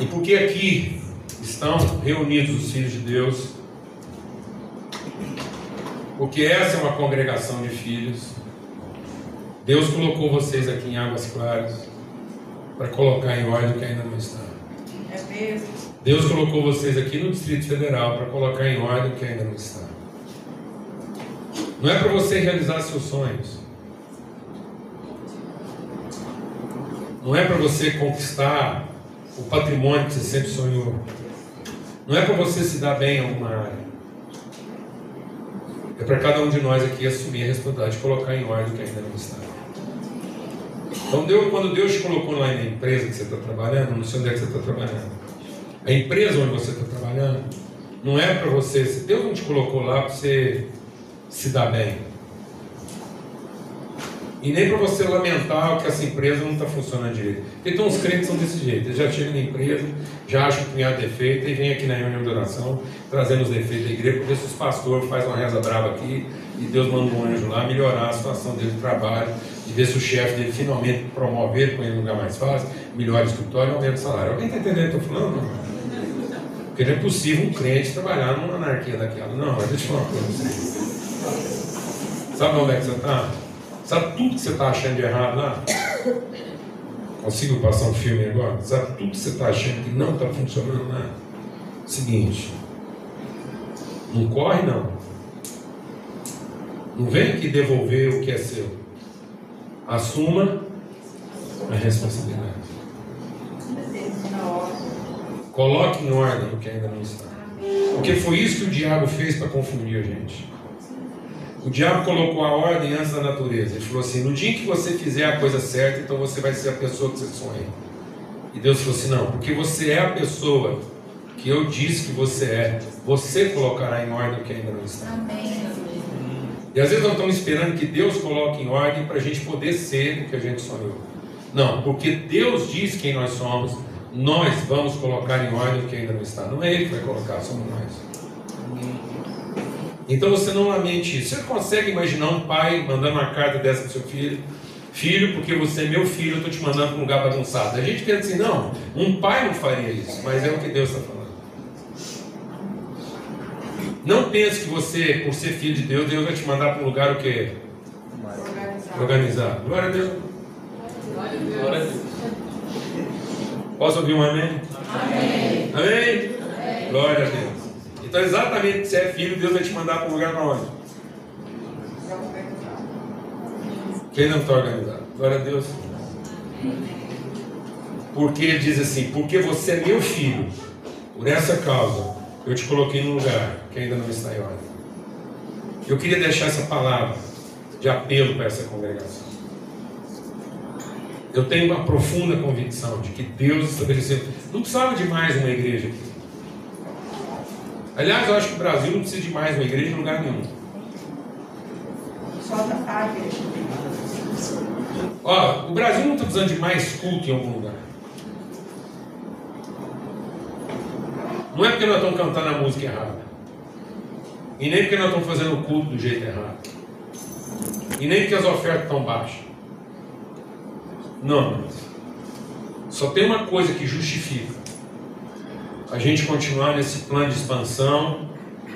E por que aqui estão reunidos os filhos de Deus, porque essa é uma congregação de filhos. Deus colocou vocês aqui em Águas Claras para colocar em ordem o que ainda não está. É. Deus colocou vocês aqui no Distrito Federal para colocar em ordem o que ainda não está. Não é para você realizar seus sonhos. Não é para você conquistar o patrimônio que você sempre sonhou. Não é para você se dar bem em alguma área. É para cada um de nós aqui assumir a responsabilidade de colocar em ordem o que ainda não está. Então, Deus, quando Deus te colocou lá na empresa que você está trabalhando, não sei onde é que você está trabalhando. A empresa onde você está trabalhando não é para você. Deus não te colocou lá para você se dar bem. E nem para você lamentar que essa empresa não está funcionando direito. Porque tem uns crentes são desse jeito. Eles já chegam na empresa, já acham que tem defeito e vem aqui na reunião de oração trazendo os defeitos da igreja, ver se os pastores faz uma reza brava aqui e Deus manda um anjo lá melhorar a situação dele de trabalho, e ver se o chefe dele finalmente promover ele para um lugar mais fácil, melhora o escritório e aumenta o salário. Alguém está entendendo o que eu estou falando? Porque não é possível um crente trabalhar numa anarquia daquela. Não, mas deixa eu falar uma coisa. Sabe onde é que você está? Sabe tudo que você está achando de errado lá? Consigo passar um filme agora? Sabe tudo que você está achando que não está funcionando lá? Seguinte. Não corre não. Não vem aqui devolver o que é seu. Assuma a responsabilidade. Coloque em ordem o que ainda não está. Porque foi isso que o diabo fez para confundir a gente. O diabo colocou a ordem antes da natureza. Ele falou assim: no dia que você fizer a coisa certa, então você vai ser a pessoa que você sonha. E Deus falou assim: não, porque você é a pessoa que eu disse que você é, você colocará em ordem o que ainda não está. Amém. E às vezes nós estamos esperando que Deus coloque em ordem para a gente poder ser o que a gente sonhou. Não, porque Deus diz quem nós somos, nós vamos colocar em ordem o que ainda não está. Não é Ele que vai colocar, somos nós. Então você não lamente isso. Você consegue imaginar um pai mandando uma carta dessa para seu filho? Filho, porque você é meu filho, eu estou te mandando para um lugar bagunçado. A gente pensa assim, não, um pai não faria isso, mas é o que Deus está falando. Não pense que você, por ser filho de Deus, Deus vai te mandar para um lugar o quê? Organizado. Organizado. Glória a Deus. Glória a Deus. Posso ouvir um amém? Amém. Amém? Glória a Deus. Então, exatamente, se é filho, Deus vai te mandar para um lugar para onde? Quem não está organizado? Glória a Deus. Porque ele diz assim: porque você é meu filho, por essa causa, eu te coloquei num lugar que ainda não está em ordem. Eu queria deixar essa palavra de apelo para essa congregação. Eu tenho uma profunda convicção de que Deus estabeleceu. Não precisava de mais uma igreja aqui. Aliás, eu acho que o Brasil não precisa de mais uma igreja em lugar nenhum. Só da área. Ó, o Brasil não está precisando de mais culto em algum lugar. Não é porque nós estamos cantando a música errada. E nem porque nós estamos fazendo o culto do jeito errado. E nem porque as ofertas estão baixas. Não. Só tem uma coisa que justifica a gente continuar nesse plano de expansão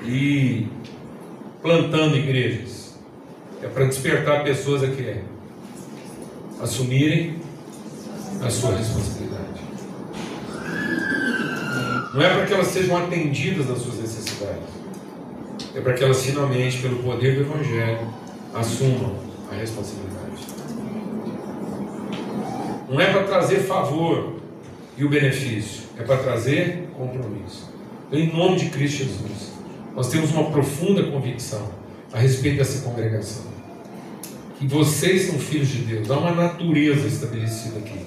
e plantando igrejas. É para despertar pessoas a quê? Assumirem a sua responsabilidade. Não é para que elas sejam atendidas nas suas necessidades. É para que elas finalmente, pelo poder do Evangelho, assumam a responsabilidade. Não é para trazer favor e o benefício, é para trazer compromisso. Em nome de Cristo Jesus, nós temos uma profunda convicção a respeito dessa congregação. Que vocês são filhos de Deus, há uma natureza estabelecida aqui,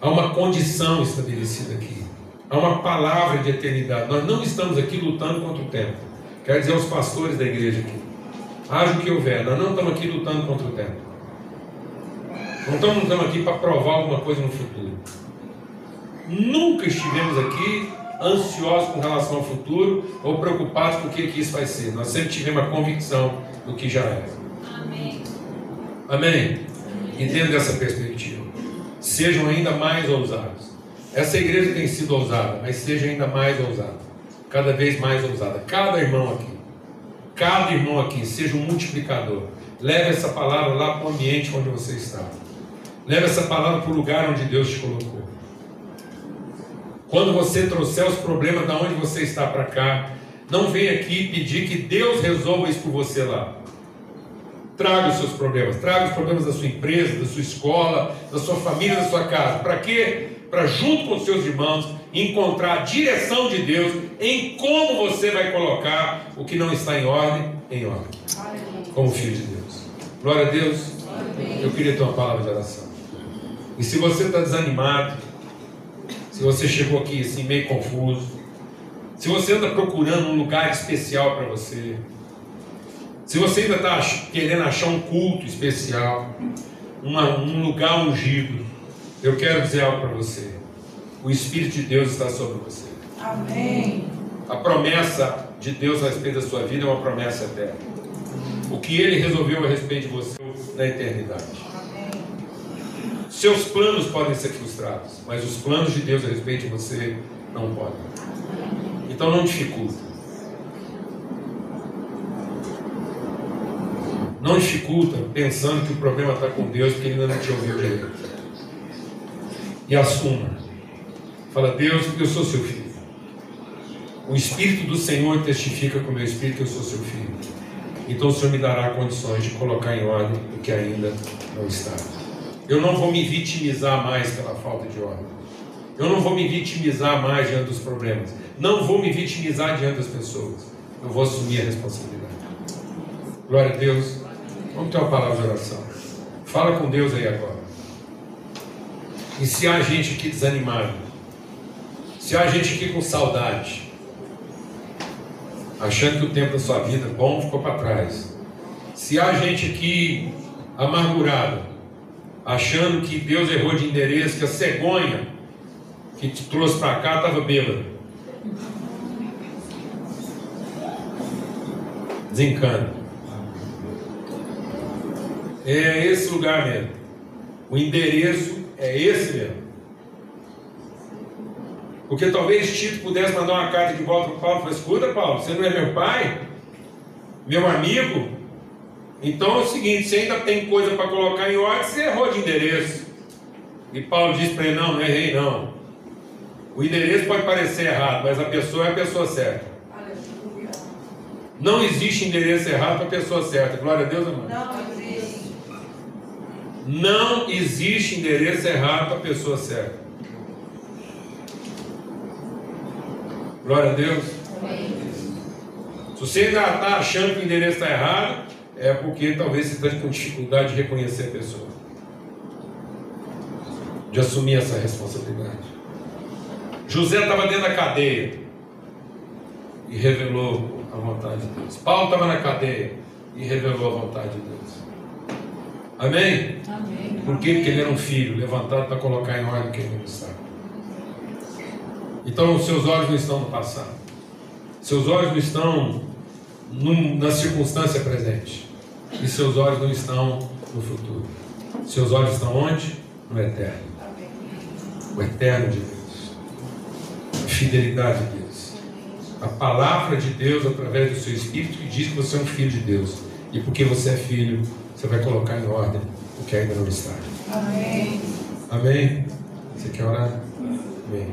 há uma condição estabelecida aqui, há uma palavra de eternidade. Nós não estamos aqui lutando contra o tempo. Quero dizer aos pastores da igreja aqui: haja o que houver, nós não estamos aqui lutando contra o tempo. Não estamos aqui para provar alguma coisa no futuro. Nunca estivemos aqui ansiosos com relação ao futuro ou preocupados com o que, que isso vai ser. Nós sempre tivemos a convicção do que já é. Amém. Amém? Entenda dessa perspectiva. Sejam ainda mais ousados. Essa igreja tem sido ousada, mas seja ainda mais ousada. Cada vez mais ousada. Cada irmão aqui. Cada irmão aqui seja um multiplicador. Leve essa palavra lá para o ambiente onde você está. Leve essa palavra para o lugar onde Deus te colocou. Quando você trouxer os problemas da onde você está para cá, não venha aqui pedir que Deus resolva isso por você lá. Traga os seus problemas, traga os problemas da sua empresa, da sua escola, da sua família, da sua casa. Para quê? Para junto com os seus irmãos encontrar a direção de Deus em como você vai colocar o que não está em ordem em ordem, como filho de Deus. Glória a Deus. Eu queria ter uma palavra de oração. E se você está desanimado, se você chegou aqui assim meio confuso, se você anda procurando um lugar especial para você, se você ainda está querendo achar um culto especial, uma, um lugar ungido, eu quero dizer algo para você. O Espírito de Deus está sobre você. Amém. A promessa de Deus a respeito da sua vida é uma promessa eterna. O que Ele resolveu a respeito de você na eternidade. Seus planos podem ser frustrados, mas os planos de Deus a respeito de você não podem. Então não dificulta. Não dificulta pensando que o problema está com Deus porque ele ainda não te ouviu direito. E assuma. Fala, Deus, eu sou seu filho. O Espírito do Senhor testifica com o meu Espírito que eu sou seu filho. Então o Senhor me dará condições de colocar em ordem o que ainda não está. Eu não vou me vitimizar mais pela falta de ordem. Eu não vou me vitimizar mais diante dos problemas. Não vou me vitimizar diante das pessoas. Eu vou assumir a responsabilidade. Glória a Deus. Vamos ter uma palavra de oração. Fala com Deus aí agora. E se há gente aqui desanimada, se há gente aqui com saudade, achando que o tempo da sua vida bom ficou para trás, se há gente aqui amargurada, achando que Deus errou de endereço, que a cegonha que te trouxe para cá estava bêbada. Desencana. É esse lugar mesmo. O endereço é esse mesmo. Porque talvez Tito pudesse mandar uma carta de volta para Paulo e falar: escuta, Paulo, você não é meu pai? Meu amigo? Então é o seguinte: você ainda tem coisa para colocar em ordem, você errou de endereço. E Paulo disse para ele: não, não errei, não. O endereço pode parecer errado, mas a pessoa é a pessoa certa. Não existe endereço errado para a pessoa certa. Glória a Deus, amor. Não existe. Não existe endereço errado para a pessoa certa. Glória a Deus. Se você ainda está achando que o endereço está errado, é porque talvez você esteja com dificuldade de reconhecer a pessoa, de assumir essa responsabilidade. José estava dentro da cadeia e revelou a vontade de Deus. Paulo estava na cadeia e revelou a vontade de Deus. Amém? Amém. Por quê? Porque ele era um filho levantado para colocar em ordem o que ele não estava. Então, os seus olhos não estão no passado. Seus olhos não estão num- na circunstância presente. E seus olhos não estão no futuro. Seus olhos estão onde? No eterno. O eterno de Deus. A fidelidade de Deus. A palavra de Deus através do seu Espírito que diz que você é um filho de Deus. E porque você é filho, você vai colocar em ordem o que ainda não está. Amém. Amém? Você quer orar? Amém.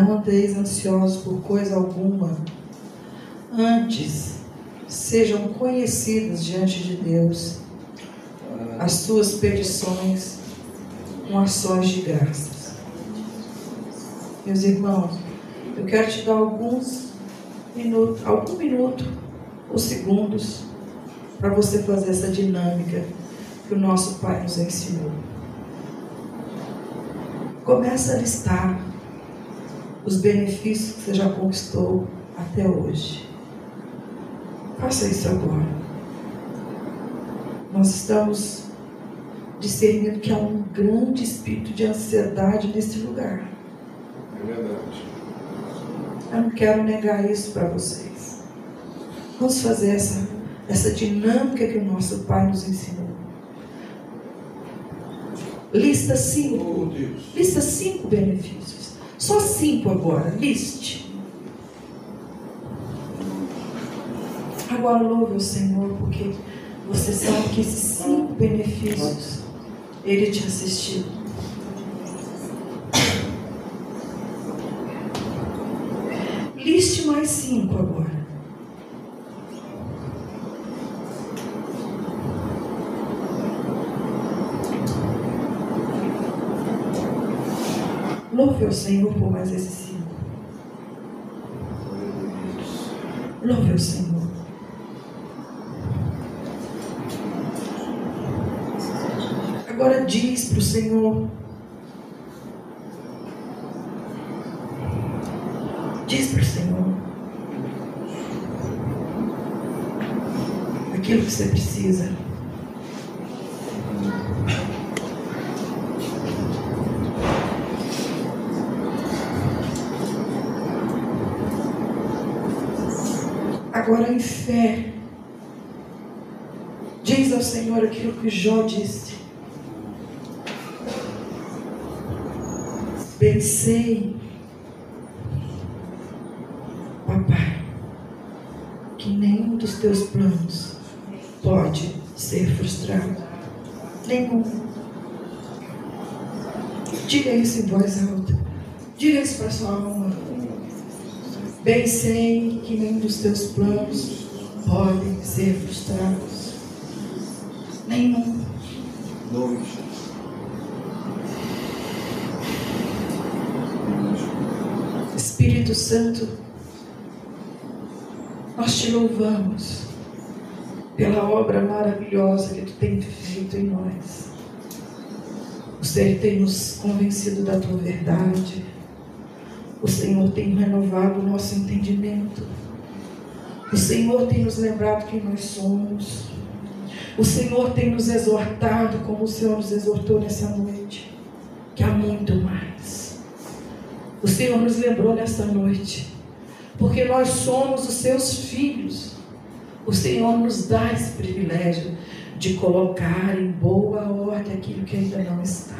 Não andeis ansiosos por coisa alguma. Antes, sejam conhecidas diante de Deus as suas petições com ações de graças. Meus irmãos, eu quero te dar alguns minutos, algum minuto ou segundos para você fazer essa dinâmica que o nosso Pai nos ensinou. Começa a listar os benefícios que você já conquistou até hoje. Faça isso agora. Nós estamos discernindo que há um grande espírito de ansiedade nesse lugar. É verdade. Eu não quero negar isso para vocês. Vamos fazer essa, essa dinâmica que o nosso Pai nos ensinou. Lista cinco. Oh. Lista cinco benefícios. Só cinco agora. Liste. Agora louve o Senhor, porque você sabe que esses cinco benefícios Ele te assistiu. Liste mais cinco agora. Louve ao Senhor por mais esses cinco. Louve ao Senhor. Agora diz para o Senhor. Diz para o Senhor. Aquilo que você precisa. Aquilo que Jó disse. Pensei, papai, que nenhum dos teus planos pode ser frustrado. Nenhum. Diga isso em voz alta. Diga isso para sua alma. Bem sei que nenhum dos teus planos podem ser frustrados. Nenhum. Espírito Santo, nós te louvamos pela obra maravilhosa que tu tem feito em nós. O Senhor tem nos convencido da tua verdade. O Senhor tem renovado o nosso entendimento. O Senhor tem nos lembrado quem nós somos. O Senhor tem nos exortado, como o Senhor nos exortou nessa noite, que há muito mais. O Senhor nos lembrou nessa noite, porque nós somos os seus filhos. O Senhor nos dá esse privilégio de colocar em boa ordem aquilo que ainda não está.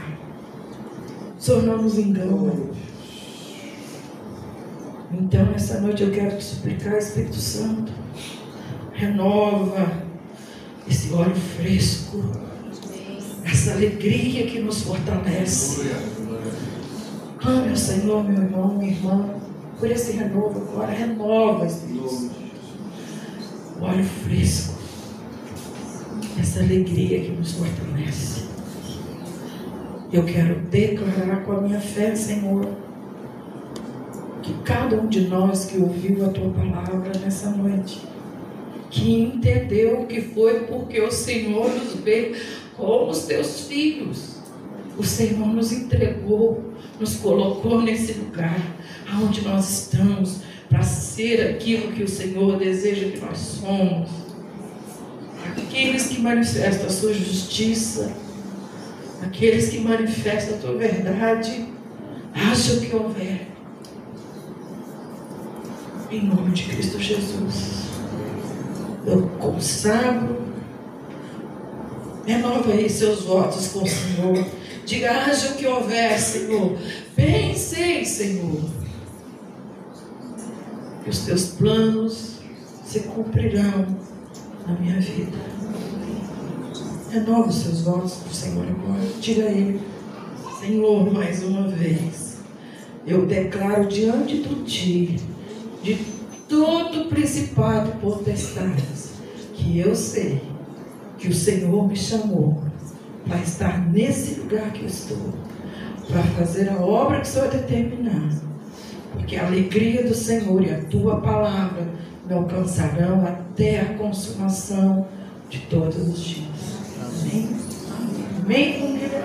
O Senhor não nos engana. Então, nessa noite eu quero te suplicar, Espírito Santo, renova esse óleo fresco, essa alegria que nos fortalece. Ao Senhor, meu irmão, minha irmã, por esse renovo agora, renova, Santo. O óleo fresco, essa alegria que nos fortalece. Eu quero declarar com a minha fé, Senhor, que cada um de nós que ouviu a tua palavra nessa noite, que entendeu que foi porque o Senhor nos veio como os teus filhos. O Senhor nos entregou, nos colocou nesse lugar aonde nós estamos para ser aquilo que o Senhor deseja que nós somos. Aqueles que manifestam a sua justiça, aqueles que manifestam a tua verdade, haja o que houver. Em nome de Cristo Jesus. Eu consagro. Renova aí seus votos com o Senhor. Diga, haja o que houver, Senhor. Bem sei, Senhor. Que os teus planos se cumprirão na minha vida. Renova os seus votos para o Senhor agora. Diga a Ele, Senhor, mais uma vez. Eu declaro diante do Ti, de todo principado e potestades, que eu sei que o Senhor me chamou para estar nesse lugar que eu estou, para fazer a obra que o Senhor determinar. Porque a alegria do Senhor e a tua palavra me alcançarão até a consumação de todos os dias. Amém? Amém, família?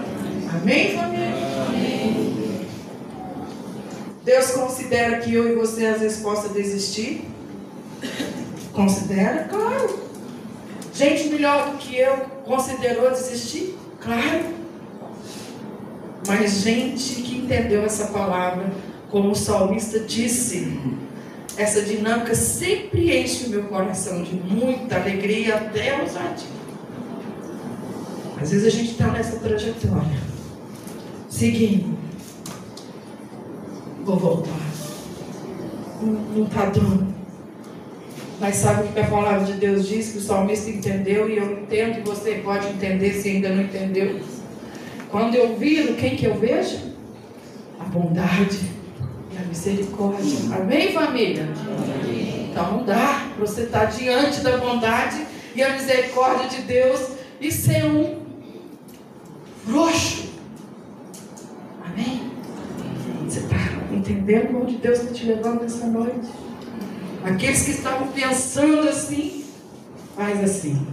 Amém, família? Deus considera que eu e você às vezes possa desistir? Considera? Claro. Gente melhor do que eu considerou desistir? Claro. Mas gente que entendeu essa palavra, como o salmista disse, essa dinâmica sempre enche o meu coração de muita alegria até ousadia. Às vezes a gente está nessa trajetória, seguindo. Vou voltar. Não está dando. Mas sabe o que a palavra de Deus diz? Que o salmista entendeu e eu entendo e você pode entender se ainda não entendeu. Quando eu viro, quem que eu vejo? A bondade e a misericórdia. Amém, família? Amém. Então não dá para você estar diante da bondade e a misericórdia de Deus e ser um frouxo. Amém? Você está entendendo onde Deus está te levando nessa noite? Aqueles que estavam pensando assim, faz assim.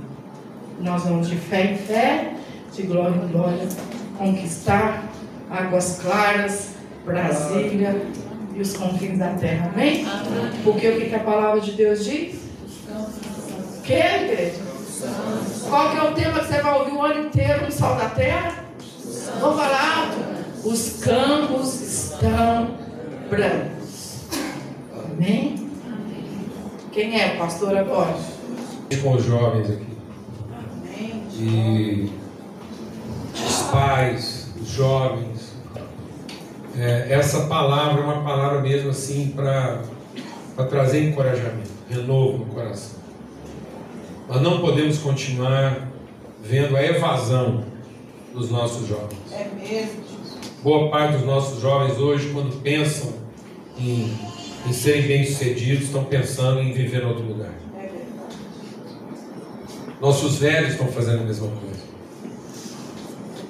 Nós vamos de fé em fé, de glória em glória, conquistar águas claras, Brasília e os confins da terra. Amém? Porque o que, a palavra de Deus diz? O que, igreja? Qual que é o tema que você vai ouvir o ano inteiro no sol da terra? Vamos falar alto. Os campos estão brancos. Amém? Quem é o pastor agora? Com os jovens aqui. Amém. e os pais, os jovens. É, essa palavra é uma palavra mesmo assim para trazer encorajamento, renovo no coração. Nós não podemos continuar vendo a evasão dos nossos jovens. É mesmo. Boa parte dos nossos jovens hoje, quando pensam em, em serem bem-sucedidos, estão pensando em viver em outro lugar. Nossos velhos estão fazendo a mesma coisa.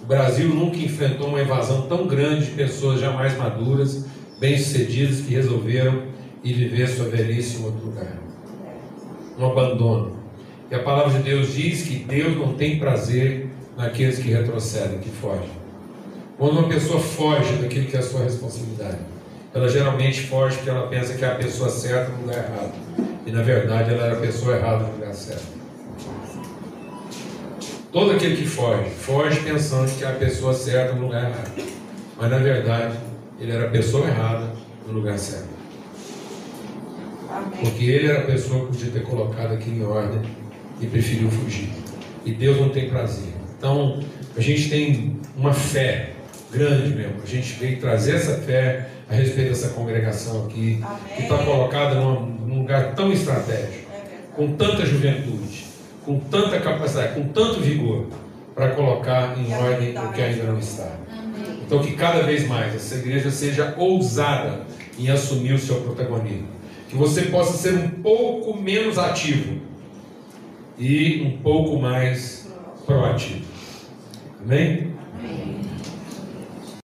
O Brasil nunca enfrentou uma evasão tão grande de pessoas jamais maduras, bem-sucedidas, que resolveram ir viver sua velhice em outro lugar. Um abandono. E a palavra de Deus diz que Deus não tem prazer naqueles que retrocedem, que fogem. Quando uma pessoa foge daquilo que é a sua responsabilidade, ela geralmente foge porque ela pensa que é a pessoa certa no lugar errado. E na verdade ela era a pessoa errada no lugar certo. Todo aquele que foge, foge pensando que é a pessoa certa no lugar errado. Mas na verdade, ele era a pessoa errada no lugar certo. Porque ele era a pessoa que podia ter colocado aqui em ordem e preferiu fugir. E Deus não tem prazer. Então, a gente tem uma fé grande mesmo. A gente veio trazer essa fé a respeito dessa congregação aqui, que está colocada num, num lugar tão estratégico, com tanta juventude, com tanta capacidade, com tanto vigor, para colocar em ordem o que ainda não está. Então, que cada vez mais essa igreja seja ousada em assumir o seu protagonismo. Que você possa ser um pouco menos ativo e um pouco mais proativo. Amém?